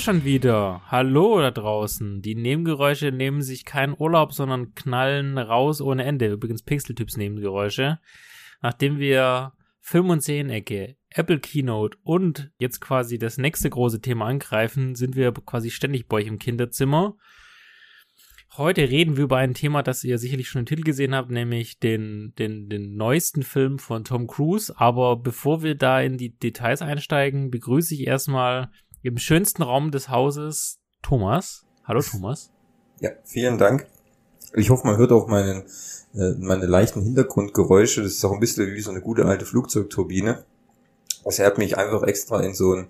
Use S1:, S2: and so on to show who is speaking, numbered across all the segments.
S1: Schon wieder. Hallo da draußen. Die Nebengeräusche nehmen sich keinen Urlaub, sondern knallen raus ohne Ende. Übrigens Pixeltyps Nebengeräusche. Nachdem wir Film- und Serienecke, Apple Keynote und jetzt quasi das nächste große Thema angreifen, sind wir quasi ständig bei euch im Kinderzimmer. Heute reden wir über ein Thema, das ihr sicherlich schon im Titel gesehen habt, nämlich den, den, den neuesten Film von Tom Cruise. Aber bevor wir da in die Details einsteigen, begrüße ich erstmal im schönsten Raum des Hauses Thomas. Hallo Thomas.
S2: Ja, vielen Dank. Ich hoffe, man hört auch meinen, äh, meine leichten Hintergrundgeräusche. Das ist auch ein bisschen wie so eine gute alte Flugzeugturbine. Also er hat mich einfach extra in so einen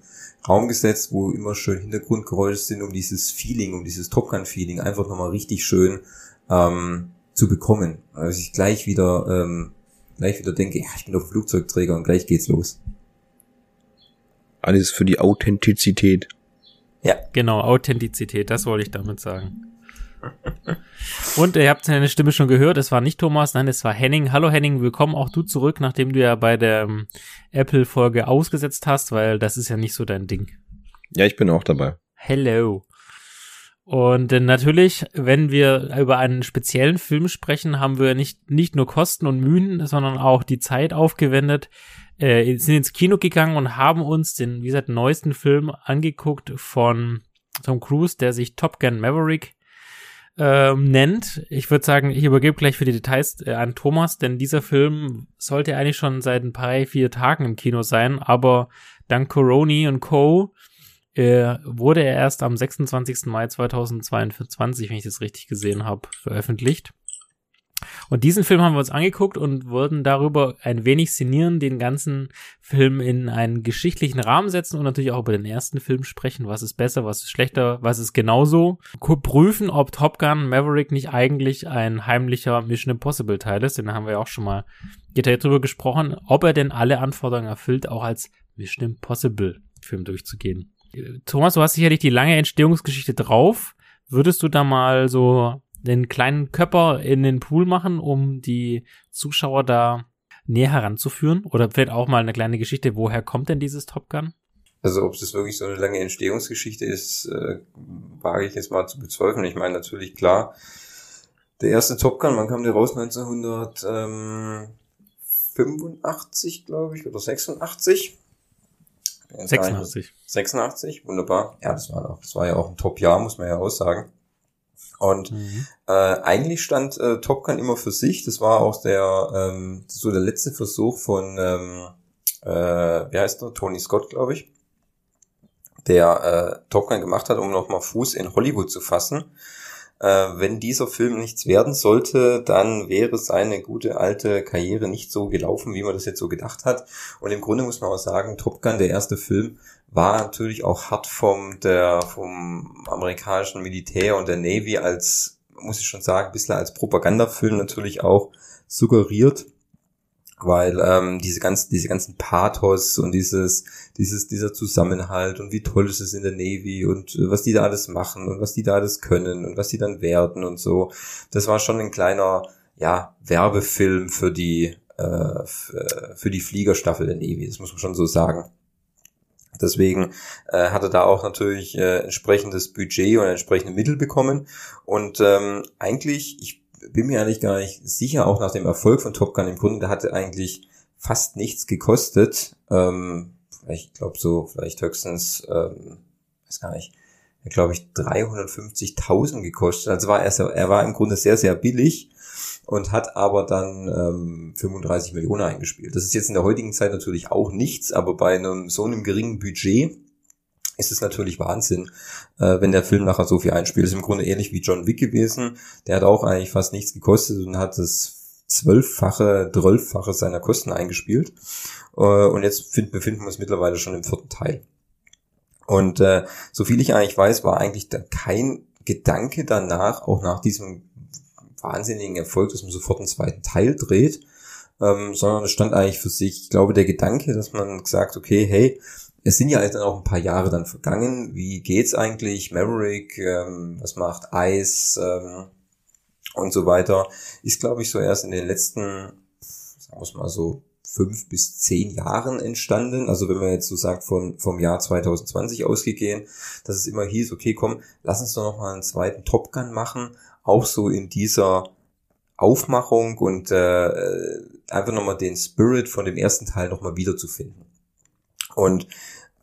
S2: Raum gesetzt, wo immer schön Hintergrundgeräusche sind, um dieses Feeling, um dieses Top Gun Feeling einfach nochmal richtig schön ähm, zu bekommen. Also ich gleich wieder, ähm, gleich wieder denke, ja, ich bin doch Flugzeugträger und gleich geht's los.
S3: Alles für die Authentizität.
S1: Ja. Genau, Authentizität, das wollte ich damit sagen. Und ihr habt seine Stimme schon gehört, es war nicht Thomas, nein, es war Henning. Hallo Henning, willkommen auch du zurück, nachdem du ja bei der ähm, Apple-Folge ausgesetzt hast, weil das ist ja nicht so dein Ding.
S3: Ja, ich bin auch dabei.
S1: Hello. Und äh, natürlich, wenn wir über einen speziellen Film sprechen, haben wir nicht, nicht nur Kosten und Mühen, sondern auch die Zeit aufgewendet, äh, sind ins Kino gegangen und haben uns den, wie gesagt, neuesten Film angeguckt von Tom Cruise, der sich Top Gun Maverick ähm, nennt. Ich würde sagen, ich übergebe gleich für die Details äh, an Thomas, denn dieser Film sollte eigentlich schon seit ein paar, vier Tagen im Kino sein, aber dank Coroni und Co. Äh, wurde er erst am 26. Mai 2022, wenn ich das richtig gesehen habe, veröffentlicht. Und diesen Film haben wir uns angeguckt und wollten darüber ein wenig szenieren, den ganzen Film in einen geschichtlichen Rahmen setzen und natürlich auch über den ersten Film sprechen. Was ist besser, was ist schlechter, was ist genauso. Prüfen, ob Top Gun Maverick nicht eigentlich ein heimlicher Mission Impossible Teil ist. Den haben wir ja auch schon mal detailliert drüber gesprochen, ob er denn alle Anforderungen erfüllt, auch als Mission Impossible Film durchzugehen. Thomas, du hast sicherlich die lange Entstehungsgeschichte drauf. Würdest du da mal so den kleinen Körper in den Pool machen, um die Zuschauer da näher heranzuführen? Oder vielleicht auch mal eine kleine Geschichte, woher kommt denn dieses Top Gun?
S2: Also ob das wirklich so eine lange Entstehungsgeschichte ist, äh, wage ich jetzt mal zu bezweifeln. Ich meine natürlich klar, der erste Top Gun, wann kam der raus? 1985, glaube ich, oder 86?
S1: 86.
S2: 86, wunderbar. Ja, das war, auch, das war ja auch ein Top-Jahr, muss man ja auch sagen. Und mhm. äh, eigentlich stand äh, Top Gun immer für sich. Das war auch der ähm, so der letzte Versuch von ähm, äh, wie heißt der Tony Scott, glaube ich, der äh, Top Gun gemacht hat, um nochmal Fuß in Hollywood zu fassen. Äh, wenn dieser Film nichts werden sollte, dann wäre seine gute alte Karriere nicht so gelaufen, wie man das jetzt so gedacht hat. Und im Grunde muss man auch sagen, Top Gun, der erste Film, war natürlich auch hart vom, der, vom amerikanischen Militär und der Navy als, muss ich schon sagen, ein bisschen als Propagandafilm natürlich auch suggeriert, weil ähm, diese ganzen, diese ganzen Pathos und dieses, dieses, dieser Zusammenhalt und wie toll ist es in der Navy und was die da alles machen und was die da alles können und was die dann werden und so, das war schon ein kleiner, ja, Werbefilm für die, äh, für die Fliegerstaffel der Navy, das muss man schon so sagen. Deswegen äh, hat er da auch natürlich äh, entsprechendes Budget und entsprechende Mittel bekommen. Und ähm, eigentlich, ich bin mir eigentlich gar nicht sicher, auch nach dem Erfolg von Top Gun im Grunde, der hatte eigentlich fast nichts gekostet. Ähm, ich glaube so, vielleicht höchstens, ähm, weiß gar nicht, glaube ich 350.000 gekostet. Also war er, er war im Grunde sehr, sehr billig und hat aber dann ähm, 35 Millionen eingespielt. Das ist jetzt in der heutigen Zeit natürlich auch nichts, aber bei einem so einem geringen Budget ist es natürlich Wahnsinn, äh, wenn der Film nachher so viel einspielt. Ist im Grunde ähnlich wie John Wick gewesen. Der hat auch eigentlich fast nichts gekostet und hat das zwölffache, zwölffache seiner Kosten eingespielt. Äh, und jetzt find, befinden wir uns mittlerweile schon im vierten Teil. Und äh, so viel ich eigentlich weiß, war eigentlich da kein Gedanke danach, auch nach diesem wahnsinnigen Erfolg, dass man sofort einen zweiten Teil dreht, ähm, sondern es stand eigentlich für sich, ich glaube, der Gedanke, dass man gesagt, okay, hey, es sind ja dann auch ein paar Jahre dann vergangen, wie geht's eigentlich, Maverick, ähm, was macht Ice ähm, und so weiter, ist, glaube ich, so erst in den letzten, sagen wir mal so, fünf bis zehn Jahren entstanden. Also wenn man jetzt so sagt von, vom Jahr 2020 ausgegeben, dass es immer hieß, okay, komm, lass uns doch noch mal einen zweiten Top Gun machen, auch so in dieser Aufmachung und äh, einfach nochmal den Spirit von dem ersten Teil nochmal wiederzufinden. Und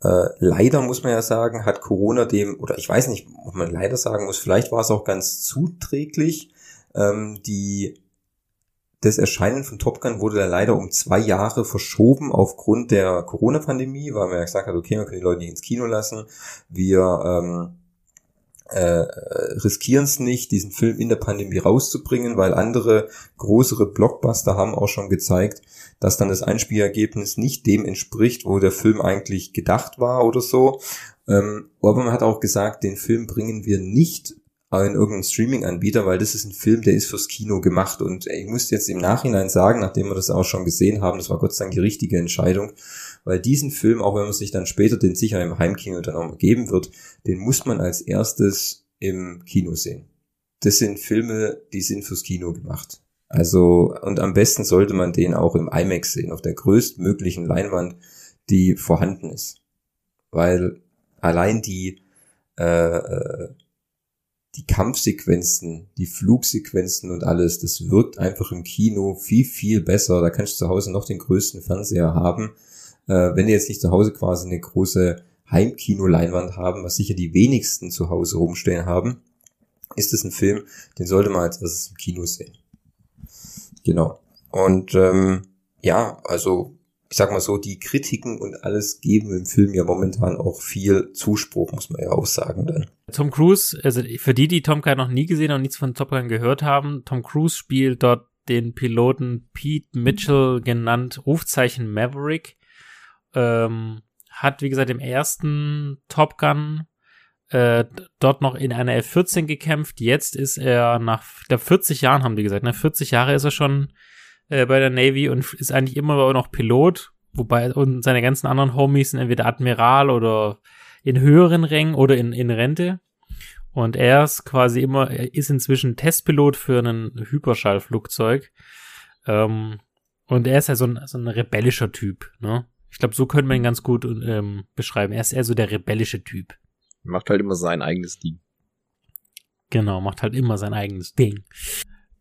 S2: äh, leider muss man ja sagen, hat Corona dem, oder ich weiß nicht, ob man leider sagen muss, vielleicht war es auch ganz zuträglich, ähm, die das Erscheinen von Top Gun wurde dann leider um zwei Jahre verschoben aufgrund der Corona-Pandemie, weil man ja gesagt hat, okay, man kann die Leute nicht ins Kino lassen. Wir ähm, äh, riskieren es nicht, diesen Film in der Pandemie rauszubringen, weil andere größere Blockbuster haben auch schon gezeigt, dass dann das Einspielergebnis nicht dem entspricht, wo der Film eigentlich gedacht war oder so. Ähm, aber man hat auch gesagt, den Film bringen wir nicht in irgendeinen Streaming-Anbieter, weil das ist ein Film, der ist fürs Kino gemacht. Und ich muss jetzt im Nachhinein sagen, nachdem wir das auch schon gesehen haben, das war Gott sei Dank die richtige Entscheidung, weil diesen Film, auch wenn man sich dann später den sicher im Heimkino dann auch geben wird, den muss man als erstes im Kino sehen. Das sind Filme, die sind fürs Kino gemacht. Also, und am besten sollte man den auch im IMAX sehen, auf der größtmöglichen Leinwand, die vorhanden ist. Weil allein die, äh, äh die Kampfsequenzen, die Flugsequenzen und alles, das wirkt einfach im Kino viel, viel besser. Da kannst du zu Hause noch den größten Fernseher haben. Äh, wenn du jetzt nicht zu Hause quasi eine große Heimkino-Leinwand haben, was sicher die wenigsten zu Hause rumstehen haben, ist es ein Film, den sollte man als erstes im Kino sehen. Genau. Und ähm, ja, also ich sag mal so, die Kritiken und alles geben im Film ja momentan auch viel Zuspruch, muss man ja auch sagen dann.
S1: Tom Cruise, also für die, die Tom Gun noch nie gesehen und nichts von Top Gun gehört haben, Tom Cruise spielt dort den Piloten Pete Mitchell genannt, Rufzeichen Maverick. Ähm, hat, wie gesagt, im ersten Top Gun äh, dort noch in einer F-14 gekämpft. Jetzt ist er nach, ich glaube, 40 Jahren haben die gesagt, ne? 40 Jahre ist er schon äh, bei der Navy und ist eigentlich immer noch Pilot, wobei und seine ganzen anderen Homies sind entweder Admiral oder in höheren Rängen oder in, in Rente. Und er ist quasi immer, er ist inzwischen Testpilot für ein Hyperschallflugzeug. Ähm, und er ist ja so ein, so ein rebellischer Typ, ne? Ich glaube, so könnte man ihn ganz gut ähm, beschreiben. Er ist eher so der rebellische Typ.
S3: Macht halt immer sein eigenes Ding.
S1: Genau, macht halt immer sein eigenes Ding.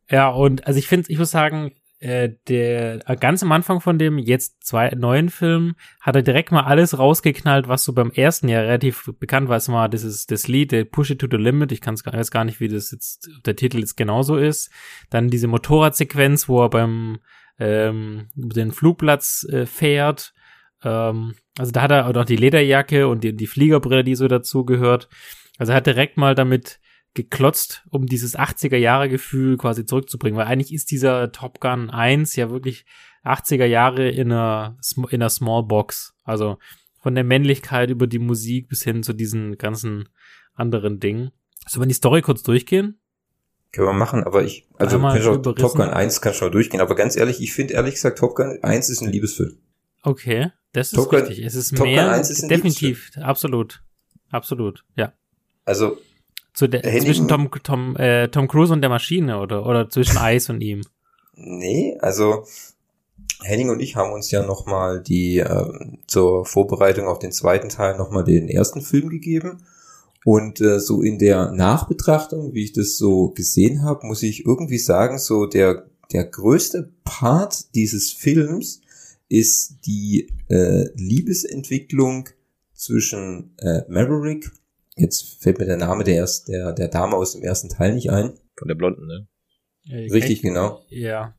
S1: Ja, und also ich finde, ich muss sagen, äh, der äh, ganz am Anfang von dem jetzt zwei neuen Film hat er direkt mal alles rausgeknallt, was so beim ersten Jahr relativ bekannt war. Es war das ist das Lied, der Push It to the Limit. Ich kann es weiß gar nicht, wie das jetzt der Titel jetzt genauso ist. Dann diese Motorradsequenz, wo er beim ähm, den Flugplatz äh, fährt. Ähm, also da hat er auch noch die Lederjacke und die, die Fliegerbrille, die so dazu gehört. Also er hat direkt mal damit geklotzt, um dieses 80er-Jahre-Gefühl quasi zurückzubringen, weil eigentlich ist dieser Top Gun 1 ja wirklich 80er Jahre in einer, in einer Small Box. Also von der Männlichkeit über die Musik bis hin zu diesen ganzen anderen Dingen. Sollen wir die Story kurz durchgehen?
S2: Können wir machen, aber ich, also Top Gun 1 kann schon mal durchgehen, aber ganz ehrlich, ich finde ehrlich gesagt, Top Gun 1 ist ein Liebesfilm.
S1: Okay, das ist Top richtig. es ist Top mehr, ist definitiv, absolut, absolut, ja.
S2: Also
S1: zu der, zwischen Tom, Tom, äh, Tom Cruise und der Maschine oder, oder zwischen Ice und ihm?
S2: Nee, also Henning und ich haben uns ja nochmal die ähm, zur Vorbereitung auf den zweiten Teil nochmal den ersten Film gegeben. Und äh, so in der Nachbetrachtung, wie ich das so gesehen habe, muss ich irgendwie sagen, so der, der größte Part dieses Films ist die äh, Liebesentwicklung zwischen äh, Maverick Jetzt fällt mir der Name der, erst, der, der Dame aus dem ersten Teil nicht ein.
S3: Von der Blonden, ne?
S2: Ja, Richtig, genau.
S1: Ja.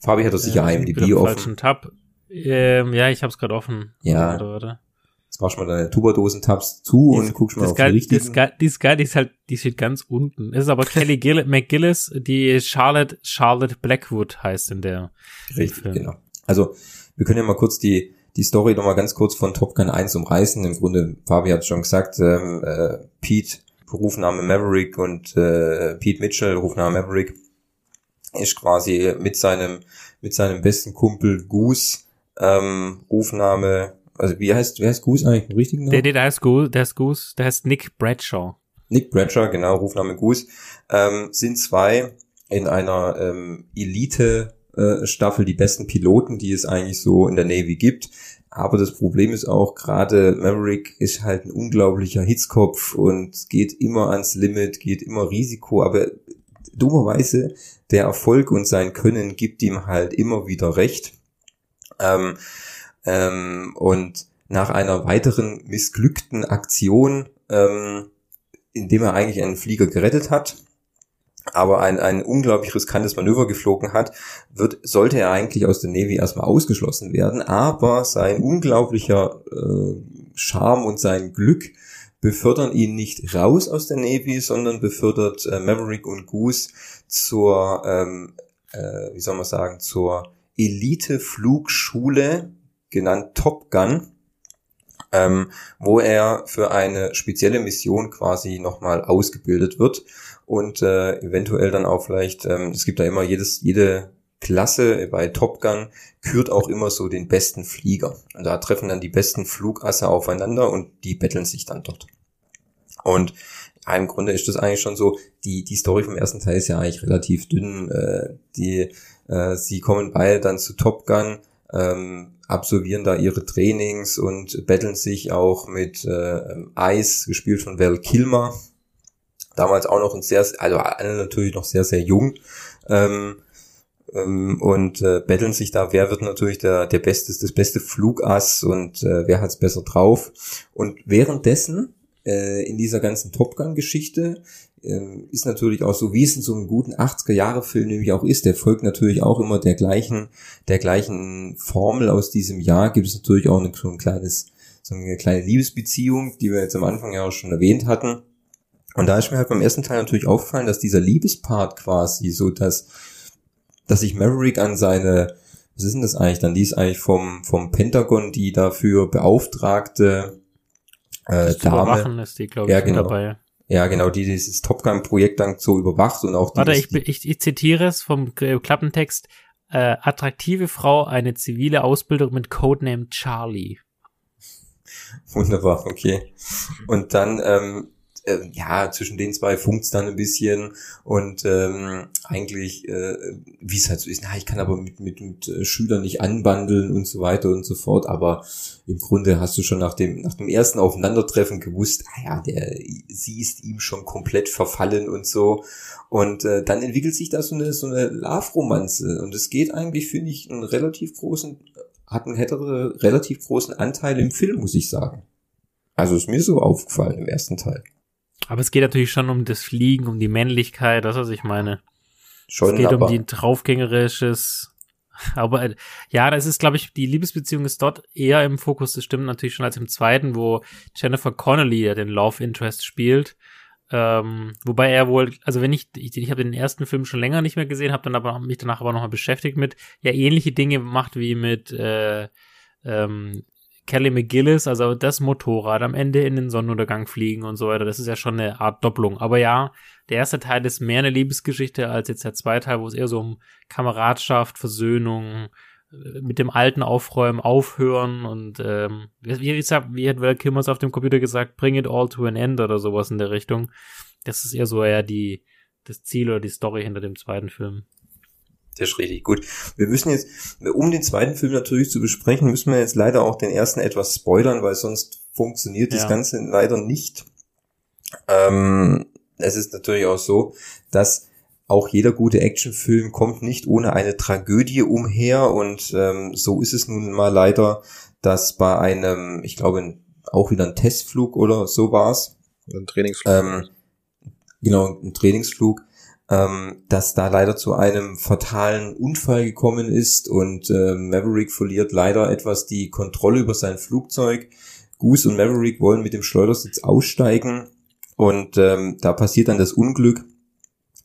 S2: Fabi hat doch sicher ja, IMDb offen.
S1: Tab. Ähm, ja, ich hab's gerade offen.
S2: Ja. Warte, warte. Jetzt machst du mal deine Tuberdosen-Tabs zu die und guckst mal auf die richtigen.
S1: Die ist, die ist geil, die ist halt, die steht ganz unten. Es ist aber Kelly Gill McGillis, die Charlotte, Charlotte Blackwood heißt in der.
S2: Richtig, genau. Also, wir können ja mal kurz die, die Story nochmal ganz kurz von Top Gun 1 umreißen. Im Grunde, Fabi hat schon gesagt, ähm, äh, Pete, Rufname Maverick und äh, Pete Mitchell, Rufname Maverick, ist quasi mit seinem, mit seinem besten Kumpel Goose, ähm, Rufname, also wie heißt, wer heißt Goose eigentlich im richtigen
S1: Namen? Der, der, der heißt Goose, der heißt Goose, der heißt Nick Bradshaw.
S2: Nick Bradshaw, genau, Rufname Goose, ähm, sind zwei in einer ähm, Elite äh, Staffel die besten Piloten, die es eigentlich so in der Navy gibt. Aber das Problem ist auch, gerade Maverick ist halt ein unglaublicher Hitzkopf und geht immer ans Limit, geht immer Risiko, aber dummerweise der Erfolg und sein Können gibt ihm halt immer wieder recht. Ähm, ähm, und nach einer weiteren missglückten Aktion, ähm, indem er eigentlich einen Flieger gerettet hat, aber ein, ein unglaublich riskantes Manöver geflogen hat, wird, sollte er eigentlich aus der Navy erstmal ausgeschlossen werden, aber sein unglaublicher äh, Charme und sein Glück befördern ihn nicht raus aus der Navy, sondern befördert äh, Maverick und Goose zur, ähm, äh, wie soll man sagen, zur Elite-Flugschule, genannt Top Gun, ähm, wo er für eine spezielle Mission quasi nochmal ausgebildet wird und äh, eventuell dann auch vielleicht, ähm, es gibt da immer jedes, jede Klasse bei Top Gun kürt auch immer so den besten Flieger. Und da treffen dann die besten Flugasse aufeinander und die betteln sich dann dort. Und im Grunde ist das eigentlich schon so, die, die Story vom ersten Teil ist ja eigentlich relativ dünn. Äh, die, äh, sie kommen beide dann zu Top Gun, ähm, absolvieren da ihre Trainings und betteln sich auch mit äh, Ice, gespielt von Val Kilmer. Damals auch noch ein sehr, also alle natürlich noch sehr, sehr jung. Ähm, ähm, und äh, betteln sich da, wer wird natürlich der, der beste, das beste Flugass und äh, wer hat's besser drauf. Und währenddessen äh, in dieser ganzen Top Gun-Geschichte äh, ist natürlich auch so, wie es in so einem guten 80er-Jahre-Film nämlich auch ist, der folgt natürlich auch immer der gleichen, der gleichen Formel aus diesem Jahr, gibt es natürlich auch so ein kleines, so eine kleine Liebesbeziehung, die wir jetzt am Anfang ja auch schon erwähnt hatten. Und da ist mir halt beim ersten Teil natürlich aufgefallen, dass dieser Liebespart quasi so, dass, dass sich Maverick an seine, was ist denn das eigentlich dann? Die ist eigentlich vom, vom Pentagon die dafür beauftragte
S1: äh, Dame. ist die, glaube ich,
S2: ja, genau.
S1: dabei.
S2: Ja, genau, die dieses Top Gun-Projekt dann so überwacht und auch die.
S1: Warte, ich, ich, ich zitiere es vom Klappentext. Äh, attraktive Frau, eine zivile Ausbildung mit Codename Charlie.
S2: Wunderbar, okay. Und dann ähm, äh, ja, zwischen den zwei funkt's dann ein bisschen und ähm, eigentlich, äh, wie es halt so ist, na, ich kann aber mit, mit, mit äh, Schülern nicht anbandeln und so weiter und so fort, aber im Grunde hast du schon nach dem, nach dem ersten Aufeinandertreffen gewusst, ah ja, der, sie ist ihm schon komplett verfallen und so und äh, dann entwickelt sich da so eine, so eine Love-Romanze und es geht eigentlich, finde ich, einen relativ großen, hat einen hätte relativ großen Anteil im Film, muss ich sagen. Also ist mir so aufgefallen im ersten Teil.
S1: Aber es geht natürlich schon um das Fliegen, um die Männlichkeit, das was ich meine.
S2: Schon,
S1: es geht um die draufgängerisches. Aber ja, das ist, glaube ich, die Liebesbeziehung ist dort eher im Fokus, das stimmt natürlich schon als im zweiten, wo Jennifer Connelly ja den Love Interest spielt. Ähm, wobei er wohl, also wenn ich, ich, ich habe den ersten Film schon länger nicht mehr gesehen, habe dann aber mich danach aber nochmal beschäftigt mit, ja, ähnliche Dinge macht wie mit äh, ähm, Kelly McGillis, also das Motorrad am Ende in den Sonnenuntergang fliegen und so weiter, das ist ja schon eine Art Doppelung. Aber ja, der erste Teil ist mehr eine Liebesgeschichte als jetzt der zweite Teil, wo es eher so um Kameradschaft, Versöhnung, äh, mit dem Alten aufräumen, aufhören und ähm, wie, wie, wie hat Val Kilmers auf dem Computer gesagt, bring it all to an end oder sowas in der Richtung. Das ist eher so eher die das Ziel oder die Story hinter dem zweiten Film.
S2: Das ist richtig gut. Wir müssen jetzt, um den zweiten Film natürlich zu besprechen, müssen wir jetzt leider auch den ersten etwas spoilern, weil sonst funktioniert ja. das Ganze leider nicht. Ähm, es ist natürlich auch so, dass auch jeder gute Actionfilm kommt nicht ohne eine Tragödie umher und ähm, so ist es nun mal leider, dass bei einem, ich glaube auch wieder ein Testflug oder so war's,
S3: ein Trainingsflug,
S2: ähm, genau ein Trainingsflug, ähm, dass da leider zu einem fatalen Unfall gekommen ist und äh, Maverick verliert leider etwas die Kontrolle über sein Flugzeug. Goose und Maverick wollen mit dem Schleudersitz aussteigen und ähm, da passiert dann das Unglück.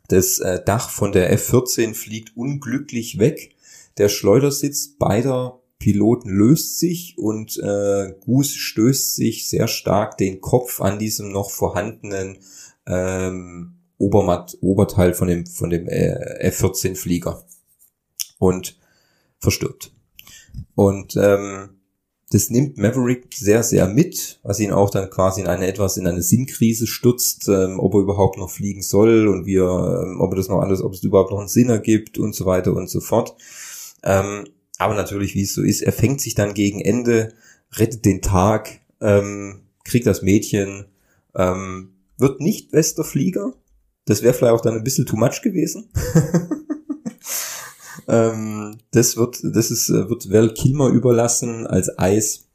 S2: Das äh, Dach von der F-14 fliegt unglücklich weg. Der Schleudersitz beider Piloten löst sich und äh, Goose stößt sich sehr stark den Kopf an diesem noch vorhandenen ähm, Obermatt, Oberteil von dem, von dem äh, F-14 Flieger und verstirbt. Und ähm, das nimmt Maverick sehr, sehr mit, was ihn auch dann quasi in eine etwas in eine Sinnkrise stürzt, ähm, ob er überhaupt noch fliegen soll und wie er, ähm, ob er das noch alles, ob es überhaupt noch einen Sinn ergibt und so weiter und so fort. Ähm, aber natürlich, wie es so ist, er fängt sich dann gegen Ende, rettet den Tag, ähm, kriegt das Mädchen, ähm, wird nicht bester Flieger. Das wäre vielleicht auch dann ein bisschen too much gewesen. Ähm, das wird, das ist, äh, wird Val Kilmer überlassen als Eis,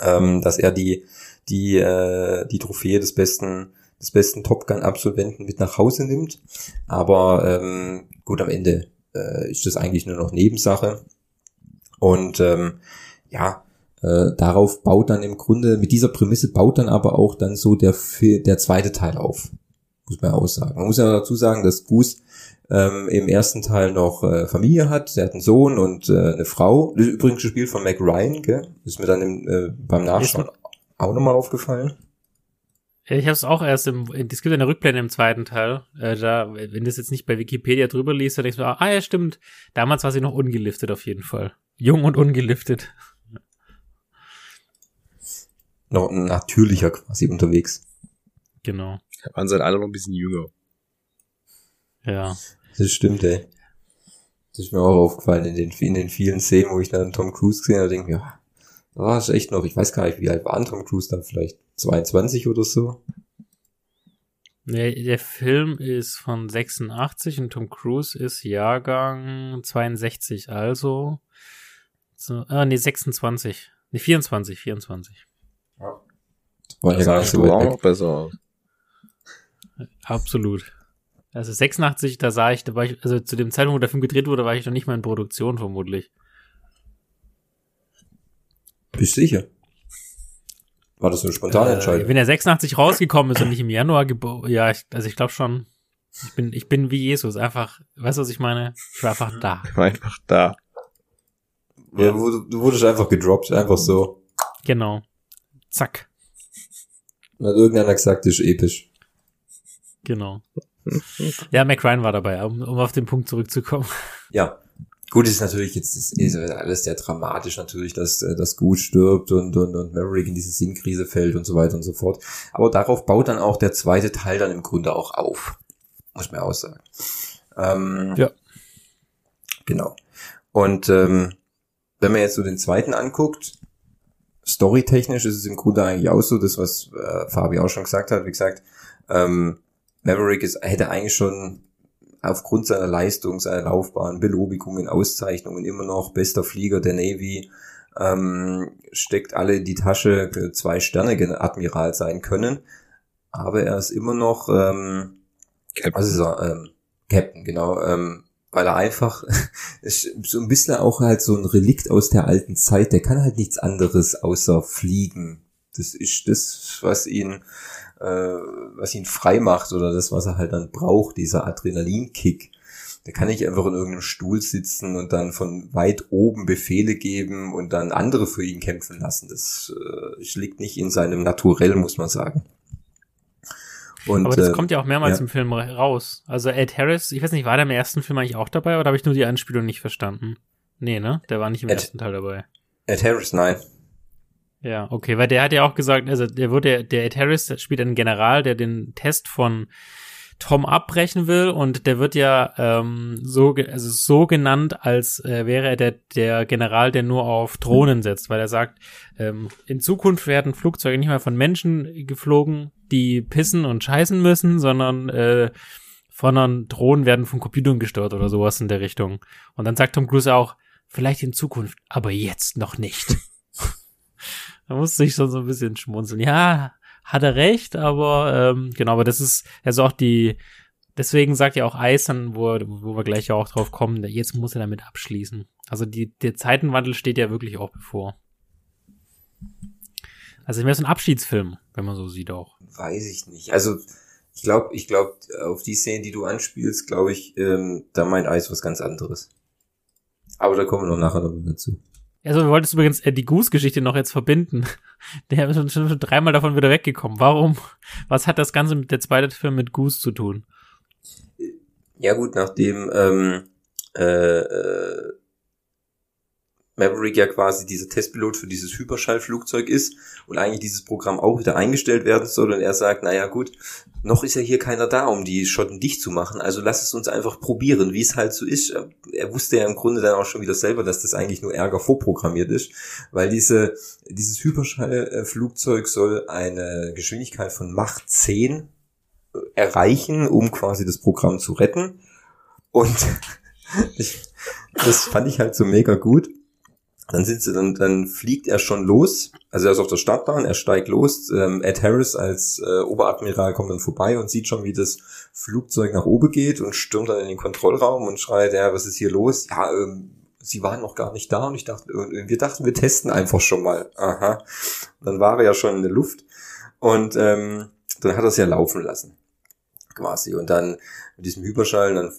S2: ähm, dass er die, die, äh, die Trophäe des besten, des besten Top Gun Absolventen mit nach Hause nimmt. Aber ähm, gut, am Ende äh, ist das eigentlich nur noch Nebensache. Und ähm, ja, äh, darauf baut dann im Grunde, mit dieser Prämisse baut dann aber auch dann so der, der zweite Teil auf. Muss man auch sagen. Man muss ja dazu sagen, dass Goose ähm, im ersten Teil noch äh, Familie hat. Sie hat einen Sohn und äh, eine Frau. Das ist übrigens gespielt von Mac Ryan, gell? Ist mir dann im, äh, beim Nachschauen auch nochmal aufgefallen.
S1: Ich habe es auch erst im, es gibt eine Rückblende im zweiten Teil. Äh, da, wenn du es jetzt nicht bei Wikipedia drüber liest, dann denkst du, ah ja, stimmt. Damals war sie noch ungeliftet auf jeden Fall. Jung und ungeliftet.
S2: Noch ein natürlicher quasi unterwegs.
S1: Genau.
S3: Waren sie halt alle noch ein bisschen jünger.
S1: Ja.
S2: Das stimmt, ey. Das ist mir auch aufgefallen in den, in den vielen Szenen, wo ich dann Tom Cruise gesehen habe, denke ja, da war es echt noch, ich weiß gar nicht, wie alt war ein Tom Cruise dann vielleicht 22 oder so.
S1: Der, der Film ist von 86 und Tom Cruise ist Jahrgang 62, also so, ah, nee, 26. Nee, 24, 24.
S2: Ja. War ja gar nicht so weit
S3: auch besser aus.
S1: Absolut. Also 86, da sah ich, da war ich, also zu dem Zeitpunkt, wo der Film gedreht wurde, war ich noch nicht mal in Produktion vermutlich.
S2: Bist sicher? War das so eine spontane
S1: äh,
S2: Entscheidung?
S1: Wenn er 86 rausgekommen ist und nicht im Januar geboren, ja, ich, also ich glaube schon. Ich bin, ich bin wie Jesus, einfach, weißt du, was ich meine? Ich war einfach da.
S3: Ich war einfach da.
S2: Ja, du, du wurdest einfach gedroppt, einfach so.
S1: Genau. Zack.
S2: Und hat irgendeiner gesagt, das ist episch.
S1: Genau. Ja, Mac Ryan war dabei, um, um auf den Punkt zurückzukommen.
S2: Ja. Gut, ist natürlich jetzt ist, alles sehr dramatisch natürlich, dass äh, das Gut stirbt und, und, und Maverick in diese Sinnkrise fällt und so weiter und so fort. Aber darauf baut dann auch der zweite Teil dann im Grunde auch auf. Muss man auch sagen. Ähm,
S1: ja.
S2: Genau. Und ähm, wenn man jetzt so den zweiten anguckt, storytechnisch ist es im Grunde eigentlich auch so, das was äh, Fabi auch schon gesagt hat, wie gesagt, ähm, Maverick ist, hätte eigentlich schon aufgrund seiner Leistung, seiner Laufbahn, Belobigungen, Auszeichnungen immer noch bester Flieger der Navy, ähm, steckt alle in die Tasche, zwei Sterne Admiral sein können. Aber er ist immer noch ähm, Captain. Was ist er? Ähm, Captain, genau. Ähm, weil er einfach so ein bisschen auch halt so ein Relikt aus der alten Zeit. Der kann halt nichts anderes außer fliegen. Das ist das, was ihn äh, was ihn frei macht oder das, was er halt dann braucht, dieser Adrenalinkick. Der kann nicht einfach in irgendeinem Stuhl sitzen und dann von weit oben Befehle geben und dann andere für ihn kämpfen lassen. Das äh, liegt nicht in seinem Naturell, muss man sagen.
S1: Und, Aber das äh, kommt ja auch mehrmals ja. im Film raus. Also Ed Harris, ich weiß nicht, war der im ersten Film eigentlich auch dabei oder habe ich nur die Anspielung nicht verstanden? Nee, ne? Der war nicht im Ed, ersten Teil dabei.
S2: Ed Harris, nein.
S1: Ja, okay, weil der hat ja auch gesagt, also der wurde, der Ed Harris spielt einen General, der den Test von Tom abbrechen will und der wird ja ähm, so, also so genannt, als äh, wäre er der, der General, der nur auf Drohnen setzt, weil er sagt, ähm, in Zukunft werden Flugzeuge nicht mehr von Menschen geflogen, die pissen und scheißen müssen, sondern äh, sondern Drohnen werden von Computern gesteuert oder sowas in der Richtung. Und dann sagt Tom Cruise auch, vielleicht in Zukunft, aber jetzt noch nicht. Da musste ich schon so ein bisschen schmunzeln. Ja, hat er recht, aber ähm, genau, aber das ist also auch die, deswegen sagt ja auch Eisern, wo, wo wir gleich auch drauf kommen, jetzt muss er damit abschließen. Also die, der Zeitenwandel steht ja wirklich auch bevor. Also mehr so ein Abschiedsfilm, wenn man so sieht auch.
S2: Weiß ich nicht. Also ich glaube, ich glaube, auf die Szenen, die du anspielst, glaube ich, ähm, da meint Eis was ganz anderes. Aber da kommen wir noch nachher noch dazu.
S1: Also, du wolltest übrigens äh, die Goose-Geschichte noch jetzt verbinden. Der ist schon, schon dreimal davon wieder weggekommen. Warum? Was hat das Ganze mit der zweite Film mit Goose zu tun?
S2: Ja gut, nachdem ähm, äh, äh, Maverick ja quasi dieser Testpilot für dieses Hyperschallflugzeug ist und eigentlich dieses Programm auch wieder eingestellt werden soll und er sagt, naja gut, noch ist ja hier keiner da, um die Schotten dicht zu machen, also lass es uns einfach probieren, wie es halt so ist. Er wusste ja im Grunde dann auch schon wieder selber, dass das eigentlich nur Ärger vorprogrammiert ist, weil diese, dieses Hyperschallflugzeug soll eine Geschwindigkeit von Macht 10 erreichen, um quasi das Programm zu retten. Und ich, das fand ich halt so mega gut. Dann sind sie, dann, dann fliegt er schon los. Also er ist auf der Startbahn, er steigt los. Ähm, Ed Harris als äh, Oberadmiral kommt dann vorbei und sieht schon, wie das Flugzeug nach oben geht und stürmt dann in den Kontrollraum und schreit, ja, was ist hier los? Ja, ähm, sie waren noch gar nicht da und ich dachte, äh, wir dachten, wir testen einfach schon mal. Aha. Dann war er ja schon in der Luft und ähm, dann hat er es ja laufen lassen quasi. Und dann mit diesem Überschall, dann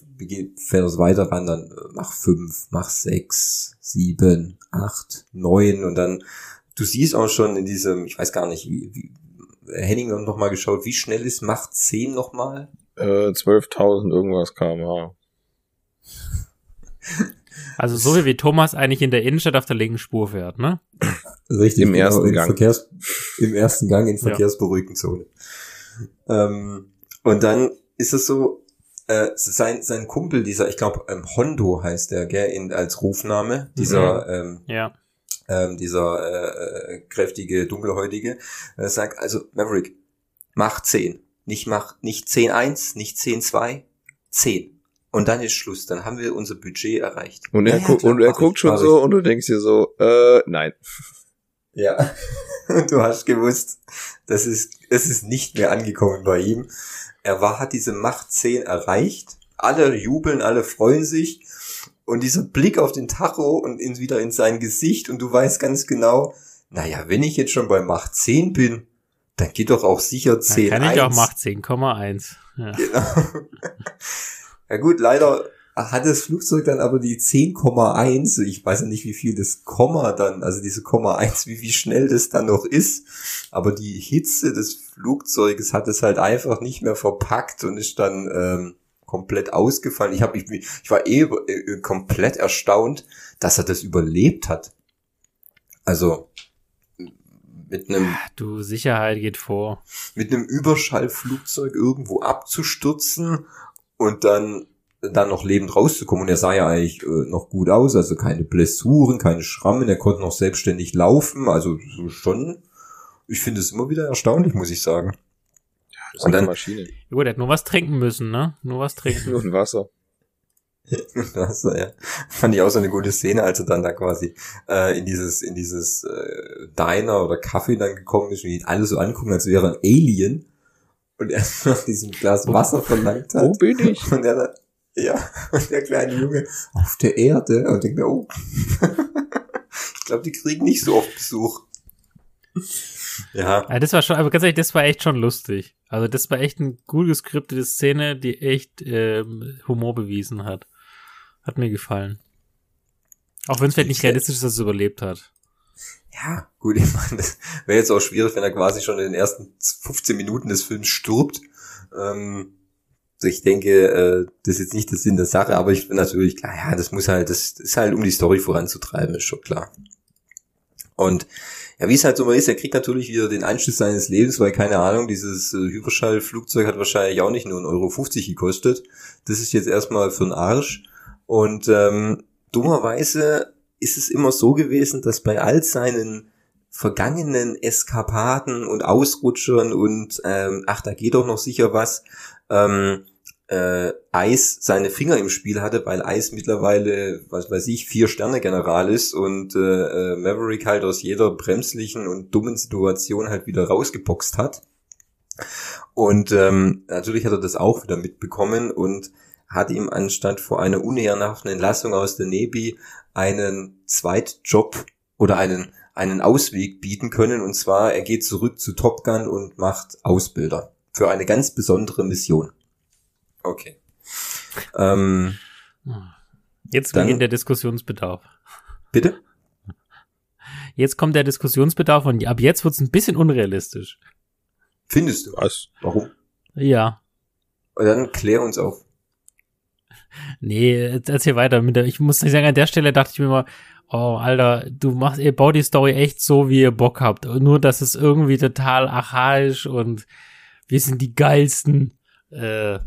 S2: fährt es weiter ran, dann äh, mach fünf, mach sechs, sieben, acht, neun und dann, du siehst auch schon in diesem, ich weiß gar nicht, wie, wie Henning noch mal geschaut, wie schnell ist Mach 10 nochmal?
S3: Äh, 12.000 irgendwas kmh.
S1: Also so wie Thomas eigentlich in der Innenstadt auf der linken Spur fährt, ne?
S2: Richtig,
S3: Im
S2: genau,
S3: ersten
S2: in
S3: Gang.
S2: Verkehrs, Im ersten Gang in verkehrsberuhigten Zone. Ähm, und dann ist es so, äh, sein, sein Kumpel, dieser, ich glaube, ähm, Hondo heißt der, gell, in, als Rufname, dieser, ähm,
S1: Ja.
S2: ähm, dieser äh, kräftige, dunkelhäutige, äh, sagt, also Maverick, mach 10. Nicht mach, nicht 10.1, nicht 10.2, 10. Und dann ist Schluss, dann haben wir unser Budget erreicht.
S3: Und er,
S2: Ja,
S3: gu und er
S2: ich,
S3: guckt schon so
S2: ich.
S3: und du denkst dir so, äh, nein.
S2: Ja. Und du hast gewusst, das ist, es ist nicht mehr angekommen bei ihm. Er war, hat diese Macht 10 erreicht. Alle jubeln, alle freuen sich. Und dieser Blick auf den Tacho und in, wieder in sein Gesicht und du weißt ganz genau, naja, wenn ich jetzt schon bei Macht 10 bin, dann geht doch auch sicher
S1: Dann
S2: 10
S1: kann ich auch Macht 10,1. Ja.
S2: Genau. ja gut, leider hat das Flugzeug dann aber die 10,1, ich weiß ja nicht, wie viel das Komma dann, also diese Komma 1, wie, wie schnell das dann noch ist, aber die Hitze des Flugzeuges hat es halt einfach nicht mehr verpackt und ist dann ähm, komplett ausgefallen. Ich, hab, ich, ich war eh äh, komplett erstaunt, dass er das überlebt hat. Also mit einem
S1: Du, Sicherheit geht vor.
S2: mit einem Überschallflugzeug irgendwo abzustürzen und dann dann noch lebend rauszukommen. Und er sah ja eigentlich äh, noch gut aus, also keine Blessuren, keine Schrammen, er konnte noch selbstständig laufen, also so schon. Ich finde es immer wieder erstaunlich, muss ich sagen.
S3: Das ist
S2: Und
S3: eine
S2: dann-
S3: Maschine.
S1: Gut, er hat nur was trinken müssen, ne? Nur was trinken.
S3: Nur ein Wasser.
S2: Das war ja, fand ich auch so eine gute Szene, als er dann da quasi äh, in dieses in dieses äh, Diner oder Kaffee dann gekommen ist und ihn alle so angucken, als wäre er ein Alien und er nach diesem Glas Wasser verlangt hat.
S3: Wo bin ich?
S2: Und er dann, ja, und der kleine Junge auf der Erde und denkt mir, oh, ich glaube, die kriegen nicht so oft Besuch. Ja,
S1: Ja, das war schon, aber ganz ehrlich, das war echt schon lustig. Also das war echt eine gut geskriptete Szene, die echt ähm, Humor bewiesen hat. Hat mir gefallen. Auch wenn es vielleicht nicht
S2: Ich-
S1: realistisch ist, dass es überlebt hat.
S2: ja, gut, ich meine, das wäre jetzt auch schwierig, wenn er quasi schon in den ersten 15 Minuten des Films stirbt. Ähm, ich denke, äh, das ist jetzt nicht der Sinn der Sache, aber ich bin natürlich klar, ja, das muss halt, das ist halt, um die Story voranzutreiben, ist schon klar. Und ja, wie es halt so mal ist, er kriegt natürlich wieder den Anschluss seines Lebens, weil keine Ahnung, dieses äh, Hyperschallflugzeug hat wahrscheinlich auch nicht nur 1,50 Euro gekostet. Das ist jetzt erstmal für den Arsch. Und ähm, dummerweise ist es immer so gewesen, dass bei all seinen vergangenen Eskapaden und Ausrutschern und ähm, ach, da geht doch noch sicher was, ähm, äh, Eis seine Finger im Spiel hatte, weil Eis mittlerweile, was weiß ich, vier Sterne General ist und äh, äh, Maverick halt aus jeder bremslichen und dummen Situation halt wieder rausgeboxt hat. Und ähm, natürlich hat er das auch wieder mitbekommen und hat ihm anstatt vor einer unehrenhaften Entlassung aus der Nebi einen Zweitjob oder einen, einen Ausweg bieten können. Und zwar, er geht zurück zu Top Gun und macht Ausbilder für eine ganz besondere Mission. Okay. Ähm,
S1: Jetzt beginnt der Diskussionsbedarf.
S2: bitte?
S1: Jetzt kommt der Diskussionsbedarf und ab jetzt wird's ein bisschen unrealistisch.
S2: Findest du?
S3: Was?
S2: Warum?
S1: Ja.
S2: Und dann klär uns auf.
S1: Nee, erzähl weiter. Mit der, ich muss nicht sagen, an der Stelle dachte ich mir mal, oh, Alter, du machst, ihr baut die Story echt so, wie ihr Bock habt. Nur, dass es irgendwie total archaisch und wir sind die geilsten, äh,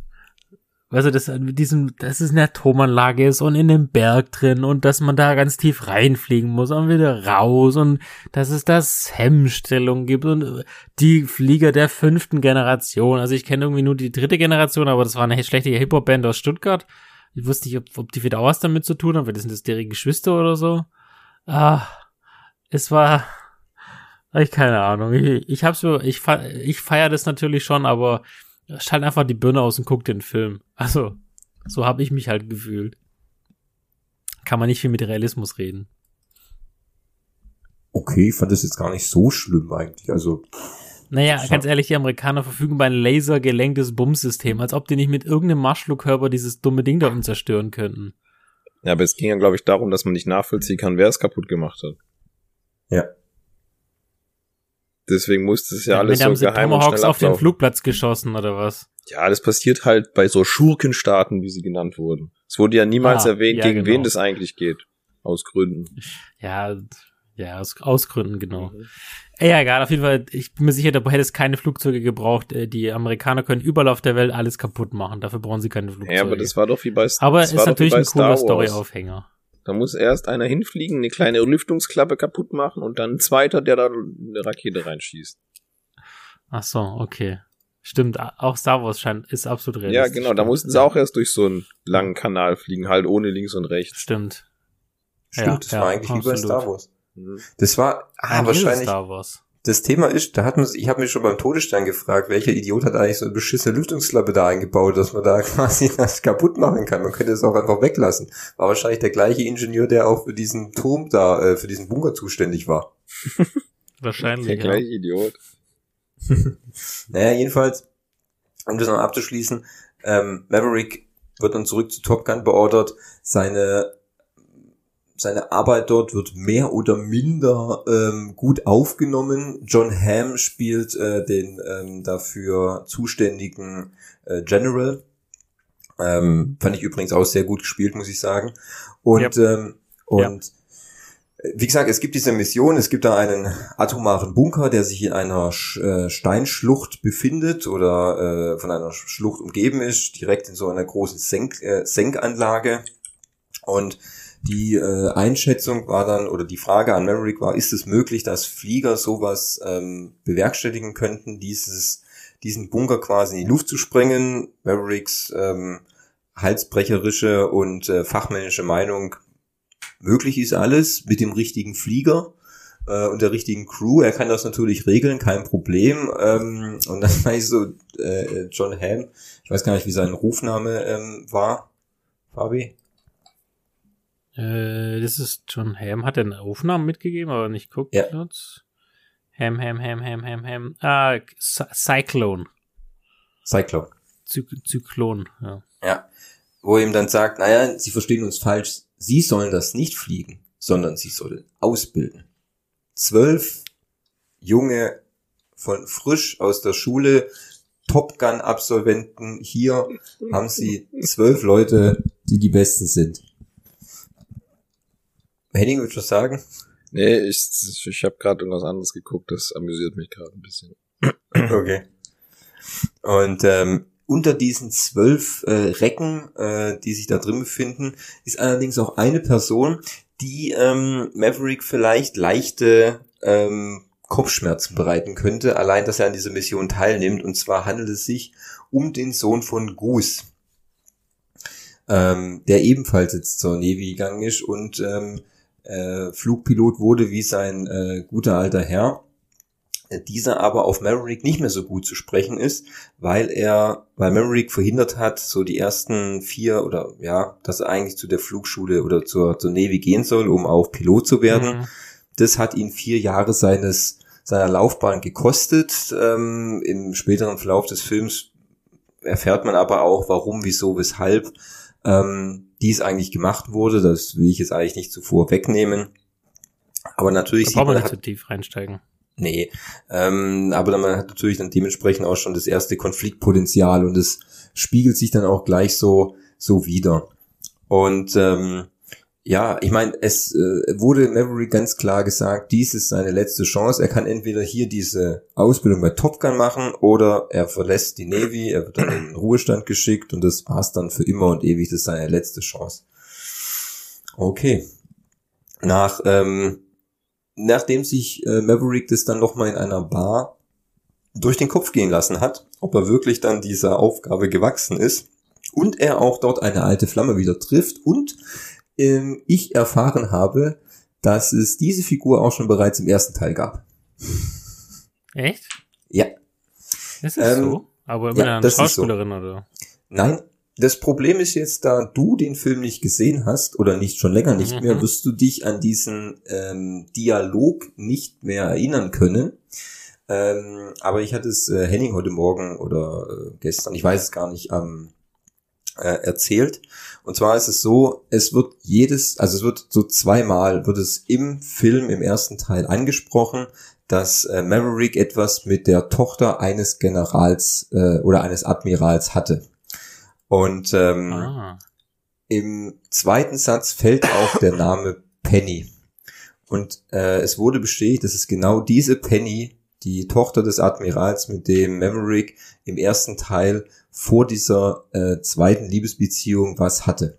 S1: weißt du, das mit diesem, dass es eine Atomanlage ist und in dem Berg drin und dass man da ganz tief reinfliegen muss und wieder raus und dass es das Hemmstellung gibt und die Flieger der fünften Generation. Also ich kenne irgendwie nur die dritte Generation, aber das war eine schlechte Hip-Hop-Band aus Stuttgart. Ich wusste nicht, ob, ob die wieder auch was damit zu tun haben, weil das sind das deren Geschwister oder so. Ah, es war, ich keine Ahnung. Ich, ich hab's ich, ich feier das natürlich schon, aber schalt einfach die Birne aus und guck den Film. Also, so habe ich mich halt gefühlt. Kann man nicht viel mit Realismus reden.
S2: Okay, ich fand das jetzt gar nicht so schlimm eigentlich. Also.
S1: Naja, ganz ehrlich, die Amerikaner verfügen über ein lasergelenktes Bummsystem, als ob die nicht mit irgendeinem Marschflugkörper dieses dumme Ding da unten zerstören könnten.
S3: Ja, aber es ging ja, glaube ich, darum, dass man nicht nachvollziehen kann, wer es kaputt gemacht hat.
S2: Ja.
S3: Deswegen musste es ja,
S1: Ja,
S3: alles so
S1: haben sie
S3: geheim
S1: Tomahawks auf den. Flugplatz geschossen oder was?
S3: Ja, das passiert halt bei so Schurkenstaaten, wie sie genannt wurden. Es wurde ja niemals
S1: Ah,
S3: erwähnt,
S1: ja,
S3: gegen
S1: genau.
S3: wen das eigentlich geht. Aus Gründen.
S1: Ja, ja, aus, aus Gründen, genau. Ja, egal, auf jeden Fall, ich bin mir sicher, da hätte es keine Flugzeuge gebraucht. Äh, Die Amerikaner können überall auf der Welt alles kaputt machen. Dafür brauchen sie keine Flugzeuge.
S3: Ja, aber das war doch wie bei
S1: Aber
S3: das
S1: ist natürlich ein cooler. Story-Aufhänger.
S3: Da muss erst einer hinfliegen, eine kleine Lüftungsklappe kaputt machen und dann ein zweiter, der da eine Rakete reinschießt.
S1: Ach so, okay. Stimmt, auch Star Wars scheint, ist absolut
S3: Ja,
S1: realistisch.
S3: genau, da mussten sie auch erst durch so einen langen Kanal fliegen, halt ohne links und rechts.
S1: Stimmt.
S2: Stimmt,
S1: Ja,
S2: das
S1: ja,
S2: war eigentlich wie bei. Star Wars.
S3: Mhm.
S2: Das war, ah, wahrscheinlich,
S1: Star Wars.
S2: Das Thema ist, da hat man, ich habe mich schon beim Todesstern gefragt, welcher Idiot hat eigentlich so eine beschissene Lüftungsklappe da eingebaut, dass man da quasi das kaputt machen kann. Man könnte es auch einfach weglassen. War wahrscheinlich der gleiche Ingenieur, der auch für diesen Turm da, äh, für diesen Bunker zuständig war.
S1: Wahrscheinlich.
S3: Der
S1: ja.
S3: gleiche Idiot.
S2: Naja, jedenfalls, um das noch abzuschließen, ähm, Maverick wird dann zurück zu Top Gun beordert. Seine, seine Arbeit dort wird mehr oder minder ähm, gut aufgenommen. John Hamm spielt äh, den ähm, dafür zuständigen äh, General. Ähm, fand ich übrigens auch sehr gut gespielt, muss ich sagen. Und, ähm, und äh, wie gesagt, es gibt diese Mission, es gibt da einen atomaren Bunker, der sich in einer Sch äh, Steinschlucht befindet oder äh, von einer Sch- Schlucht umgeben ist, direkt in so einer großen Senk äh, Senkanlage. Und die äh, Einschätzung war dann, oder die Frage an Maverick war, ist es möglich, dass Flieger sowas ähm, bewerkstelligen könnten, dieses, diesen Bunker quasi in die Luft zu sprengen? Mavericks ähm, halsbrecherische und äh, fachmännische Meinung, möglich ist alles mit dem richtigen Flieger äh, und der richtigen Crew. Er kann das natürlich regeln, kein Problem. Ähm, und dann war ich so, äh, John Hamm, ich weiß gar nicht, wie sein Rufname ähm, war. Fabi?
S1: Äh, das ist John Ham. Hat er einen Aufnahmen mitgegeben, aber nicht guckt
S2: Ja.
S1: Ham, Ham, Ham, Ham, Ham, Ham. Ah, Cy- Cyclone.
S2: Cyclone.
S1: Zy Zyklon, ja.
S2: Ja. Wo ihm dann sagt, naja, Sie verstehen uns falsch, Sie sollen das nicht fliegen, sondern Sie sollen ausbilden. Zwölf junge, von frisch aus der Schule, Top Gun Absolventen, hier haben Sie zwölf Leute, die die Besten sind. Henning, würdest du was sagen?
S3: Nee, ich, ich habe gerade irgendwas anderes geguckt, das amüsiert mich gerade ein bisschen.
S2: Okay. Und ähm, unter diesen zwölf äh, Recken, äh, die sich da drin befinden, ist allerdings auch eine Person, die ähm, Maverick vielleicht leichte ähm, Kopfschmerzen bereiten könnte, allein dass er an dieser Mission teilnimmt. Und zwar handelt es sich um den Sohn von Goose, ähm, der ebenfalls jetzt zur Navy gegangen ist und ähm, äh, Flugpilot wurde wie sein äh, guter alter Herr dieser aber auf Maverick nicht mehr so gut zu sprechen ist, weil er, weil Maverick verhindert hat, so die ersten vier oder ja, dass er eigentlich zu der Flugschule oder zur, zur Navy gehen soll, um auch Pilot zu werden.
S1: Mhm.
S2: Das hat ihn vier Jahre seines seiner Laufbahn gekostet. Ähm, Im späteren Verlauf des Films erfährt man aber auch, warum, wieso, weshalb ähm, dies eigentlich gemacht wurde. Das will ich jetzt eigentlich nicht zuvor wegnehmen. Aber natürlich
S1: Da braucht man nicht zu tief reinsteigen.
S2: Nee, ähm, aber dann, man hat natürlich dann dementsprechend auch schon das erste Konfliktpotenzial und es spiegelt sich dann auch gleich so so wieder. Und ähm, ja, ich meine, es äh, wurde Maverick ganz klar gesagt, dies ist seine letzte Chance. Er kann entweder hier diese Ausbildung bei Top Gun machen oder er verlässt die Navy, er wird dann in den Ruhestand geschickt und das war's dann für immer und ewig. Das ist seine letzte Chance. Okay. Nach, ähm, nachdem sich äh, Maverick das dann nochmal in einer Bar durch den Kopf gehen lassen hat, ob er wirklich dann dieser Aufgabe gewachsen ist und er auch dort eine alte Flamme wieder trifft und ähm, ich erfahren habe, dass es diese Figur auch schon bereits im ersten Teil gab.
S1: Echt?
S2: Ja.
S1: Ist es ähm, so? Aber mit ja, einer Schauspielerin so. oder?
S2: Nein, das Problem ist jetzt, da du den Film nicht gesehen hast oder nicht schon länger nicht mhm. mehr, wirst du dich an diesen ähm, Dialog nicht mehr erinnern können. Ähm, aber ich hatte es äh, Henning heute Morgen oder äh, gestern, ich weiß es gar nicht, ähm, äh, erzählt. Und zwar ist es so, es wird jedes, also es wird so zweimal, wird es im Film, im ersten Teil angesprochen, dass äh, Maverick etwas mit der Tochter eines Generals äh, oder eines Admirals hatte. Und ähm, ah. im zweiten Satz fällt auch der Name Penny. Und äh, es wurde bestätigt, dass es genau diese Penny, die Tochter des Admirals, mit dem Maverick im ersten Teil vor dieser äh, zweiten Liebesbeziehung was hatte.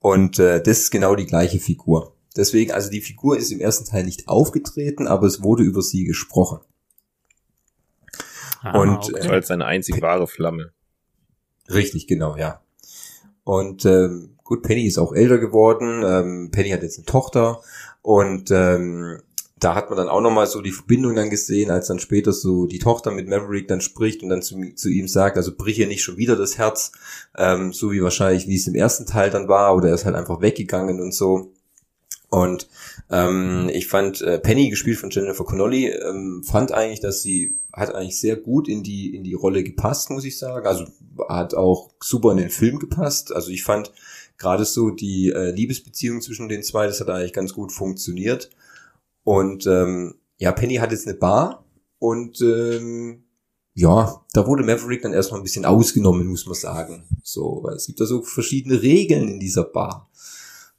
S2: Und äh, das ist genau die gleiche Figur. Deswegen, also die Figur ist im ersten Teil nicht aufgetreten, aber es wurde über sie gesprochen.
S3: Ah, und okay. äh, als seine einzig wahre Flamme.
S2: Richtig, genau, ja. Und ähm, gut, Penny ist auch älter geworden. Ähm, Penny hat jetzt eine Tochter und ähm, da hat man dann auch nochmal so die Verbindung dann gesehen, als dann später so die Tochter mit Maverick dann spricht und dann zu, zu ihm sagt, also brich ihr nicht schon wieder das Herz, ähm, so wie wahrscheinlich, wie es im ersten Teil dann war, oder er ist halt einfach weggegangen und so. Und ähm, ich fand äh, Penny, gespielt von Jennifer Connolly, ähm, fand eigentlich, dass sie hat eigentlich sehr gut in die in die Rolle gepasst, muss ich sagen. Also hat auch super in den Film gepasst. Also ich fand gerade so die äh, Liebesbeziehung zwischen den zwei, das hat eigentlich ganz gut funktioniert. Und ähm, ja, Penny hat jetzt eine Bar und ähm, ja, da wurde Maverick dann erstmal ein bisschen ausgenommen, muss man sagen. So, weil es gibt da so verschiedene Regeln in dieser Bar.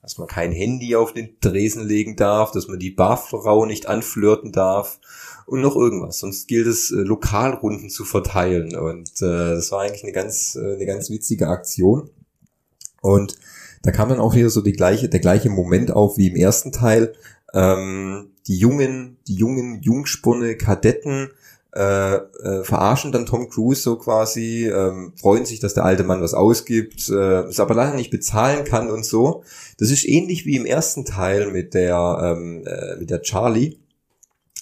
S2: Dass man kein Handy auf den Tresen legen darf, dass man die Barfrau nicht anflirten darf und noch irgendwas. Sonst gilt es, äh, Lokalrunden zu verteilen. Und äh, das war eigentlich eine ganz, äh, eine ganz witzige Aktion. Und da kam dann auch wieder so die gleiche, der gleiche Moment auf wie im ersten Teil, ähm, die jungen, die jungen Jungspunne Kadetten äh, äh, verarschen dann Tom Cruise so quasi, ähm, freuen sich, dass der alte Mann was ausgibt, äh, es aber leider nicht bezahlen kann und so. Das ist ähnlich wie im ersten Teil mit der ähm, äh, mit der Charlie,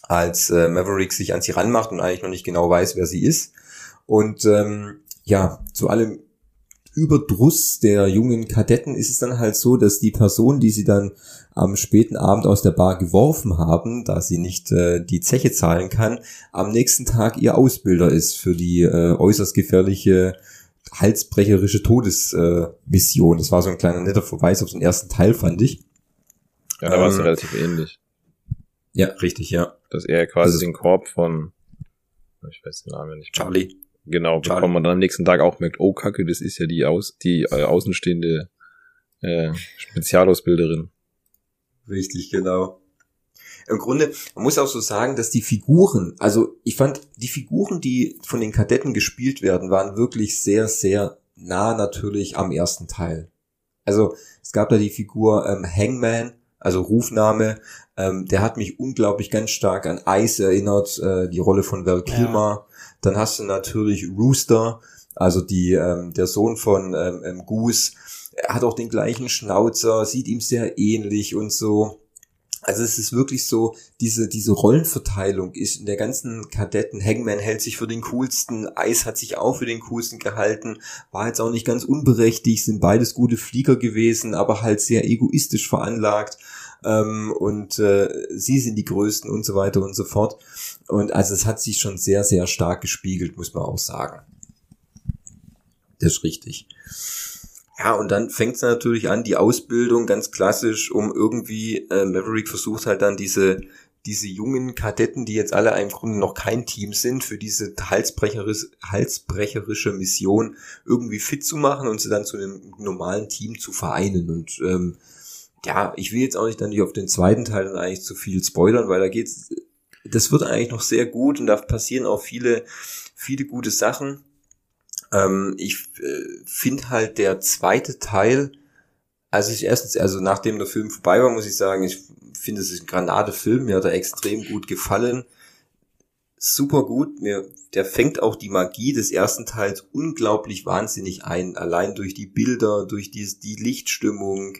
S2: als äh, Maverick sich an sie ranmacht und eigentlich noch nicht genau weiß, wer sie ist. Und ähm, ja, zu allem Überdruss der jungen Kadetten ist es dann halt so, dass die Person, die sie dann am späten Abend aus der Bar geworfen haben, da sie nicht äh, die Zeche zahlen kann, am nächsten Tag ihr Ausbilder ist für die äh, äußerst gefährliche halsbrecherische Todesmission. Äh, das war so ein kleiner netter Verweis auf den ersten Teil, fand ich.
S3: Ja, da war es ähm, relativ ähnlich.
S2: Ja, richtig, ja.
S3: Dass er quasi den Korb von, ich weiß den Namen nicht.
S2: Mehr. Charlie.
S3: Genau, Charlie. bekommt man dann am nächsten Tag auch merkt, oh Kacke, das ist ja die, aus, die äh, außenstehende äh, Spezialausbilderin.
S2: Richtig, genau. Im Grunde, man muss auch so sagen, dass die Figuren, also ich fand, die Figuren, die von den Kadetten gespielt werden, waren wirklich sehr, sehr nah natürlich am ersten Teil. Also es gab da die Figur ähm, Hangman, also Rufname, ähm, der hat mich unglaublich ganz stark an Ice erinnert, äh, die Rolle von Val Kilmer. Ja. Dann hast du natürlich Rooster, also die ähm, der Sohn von ähm, ähm, Goose. Er hat auch den gleichen Schnauzer, sieht ihm sehr ähnlich und so. Also es ist wirklich so, diese, diese Rollenverteilung ist in der ganzen Kadetten, Hangman hält sich für den coolsten, Ice hat sich auch für den coolsten gehalten, war jetzt auch nicht ganz unberechtigt, sind beides gute Flieger gewesen, aber halt sehr egoistisch veranlagt ähm, und äh, sie sind die Größten und so weiter und so fort. Und also es hat sich schon sehr, sehr stark gespiegelt, muss man auch sagen. Das ist richtig. Ja, und dann fängt es natürlich an, die Ausbildung ganz klassisch, um irgendwie, äh, Maverick versucht halt dann diese, diese jungen Kadetten, die jetzt alle im Grunde noch kein Team sind, für diese halsbrecherische, halsbrecherische Mission irgendwie fit zu machen und sie dann zu einem normalen Team zu vereinen. Und ähm, ja, ich will jetzt auch nicht dann nicht auf den zweiten Teil dann eigentlich zu viel spoilern, weil da geht's, das wird eigentlich noch sehr gut und da passieren auch viele, viele gute Sachen. Ähm, ich äh, finde halt der zweite Teil, also ich erstens, also nachdem der Film vorbei war, muss ich sagen, ich finde es ist ein Granate-Film, mir hat er extrem gut gefallen. Super gut, mir, der fängt auch die Magie des ersten Teils unglaublich wahnsinnig ein, allein durch die Bilder, durch die, die Lichtstimmung,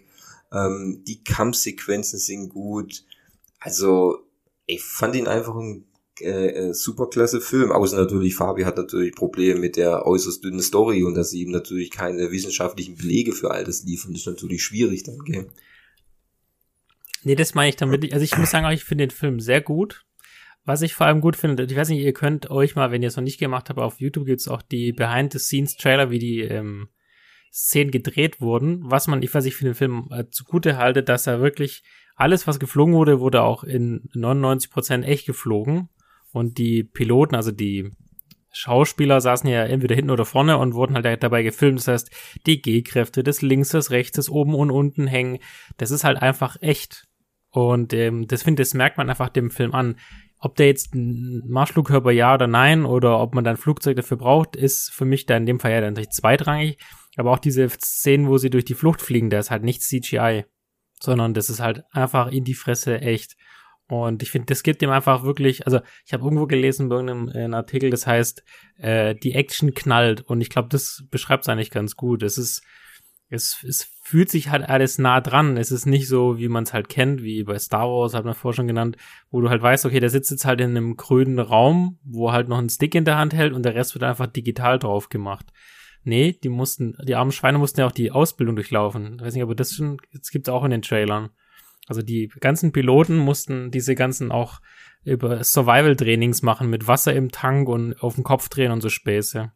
S2: ähm, die Kampfsequenzen sind gut. Also, ich fand ihn einfach ein äh, äh, superklasse Film. Außer natürlich, Fabi hat natürlich Probleme mit der äußerst dünnen Story und dass sie ihm natürlich keine wissenschaftlichen Belege für all das liefern. Das ist natürlich schwierig dann, gell?
S1: Nee, das meine ich damit. Also ich muss sagen, ich finde den Film sehr gut. Was ich vor allem gut finde, ich weiß nicht, ihr könnt euch mal, wenn ihr es noch nicht gemacht habt, auf YouTube gibt's auch die Behind-the-Scenes-Trailer, wie die ähm, Szenen gedreht wurden. Was man, ich weiß, ich für den Film äh, zugute halte, dass er wirklich alles, was geflogen wurde, wurde auch in 99 Prozent echt geflogen. Und die Piloten, also die Schauspieler saßen ja entweder hinten oder vorne und wurden halt dabei gefilmt. Das heißt, die G-Kräfte des links, des rechts, des oben und unten hängen, das ist halt einfach echt. Und ähm, das finde das merkt man einfach dem Film an. Ob der jetzt ein Marschflugkörper ja oder nein oder ob man dann Flugzeug dafür braucht, ist für mich da in dem Fall ja dann natürlich zweitrangig. Aber auch diese Szenen, wo sie durch die Flucht fliegen, da ist halt nicht CGI, sondern das ist halt einfach in die Fresse echt. Und ich finde, das gibt ihm einfach wirklich, also ich habe irgendwo gelesen bei irgendeinem äh, Artikel, das heißt, äh, die Action knallt und ich glaube, das beschreibt es eigentlich ganz gut. Es ist, es, es fühlt sich halt alles nah dran. Es ist nicht so, wie man es halt kennt, wie bei Star Wars, hat man vorher schon genannt, wo du halt weißt, okay, der sitzt jetzt halt in einem grünen Raum, wo halt noch ein Stick in der Hand hält und der Rest wird einfach digital drauf gemacht. Nee, die mussten, die armen Schweine mussten ja auch die Ausbildung durchlaufen. Ich weiß nicht, aber das schon, jetzt gibt's auch in den Trailern. Also die ganzen Piloten mussten diese ganzen auch über Survival-Trainings machen mit Wasser im Tank und auf den Kopf drehen und so Späße.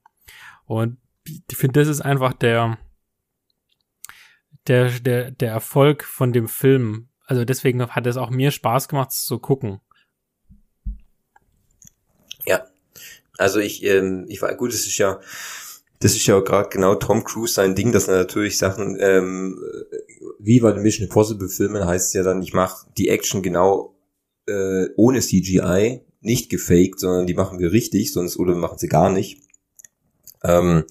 S1: Und ich finde, das ist einfach der, der, der, der Erfolg von dem Film. Also deswegen hat es auch mir Spaß gemacht zu gucken.
S2: Ja. Also ich, ähm, ich war, gut, es ist ja, das ist ja gerade genau Tom Cruise sein Ding, dass er natürlich Sachen, ähm, wie bei den Mission Impossible Filmen heißt es ja dann, ich mache die Action genau äh, ohne CGI, nicht gefaked, sondern die machen wir richtig, sonst oder wir machen sie gar nicht. Ähm,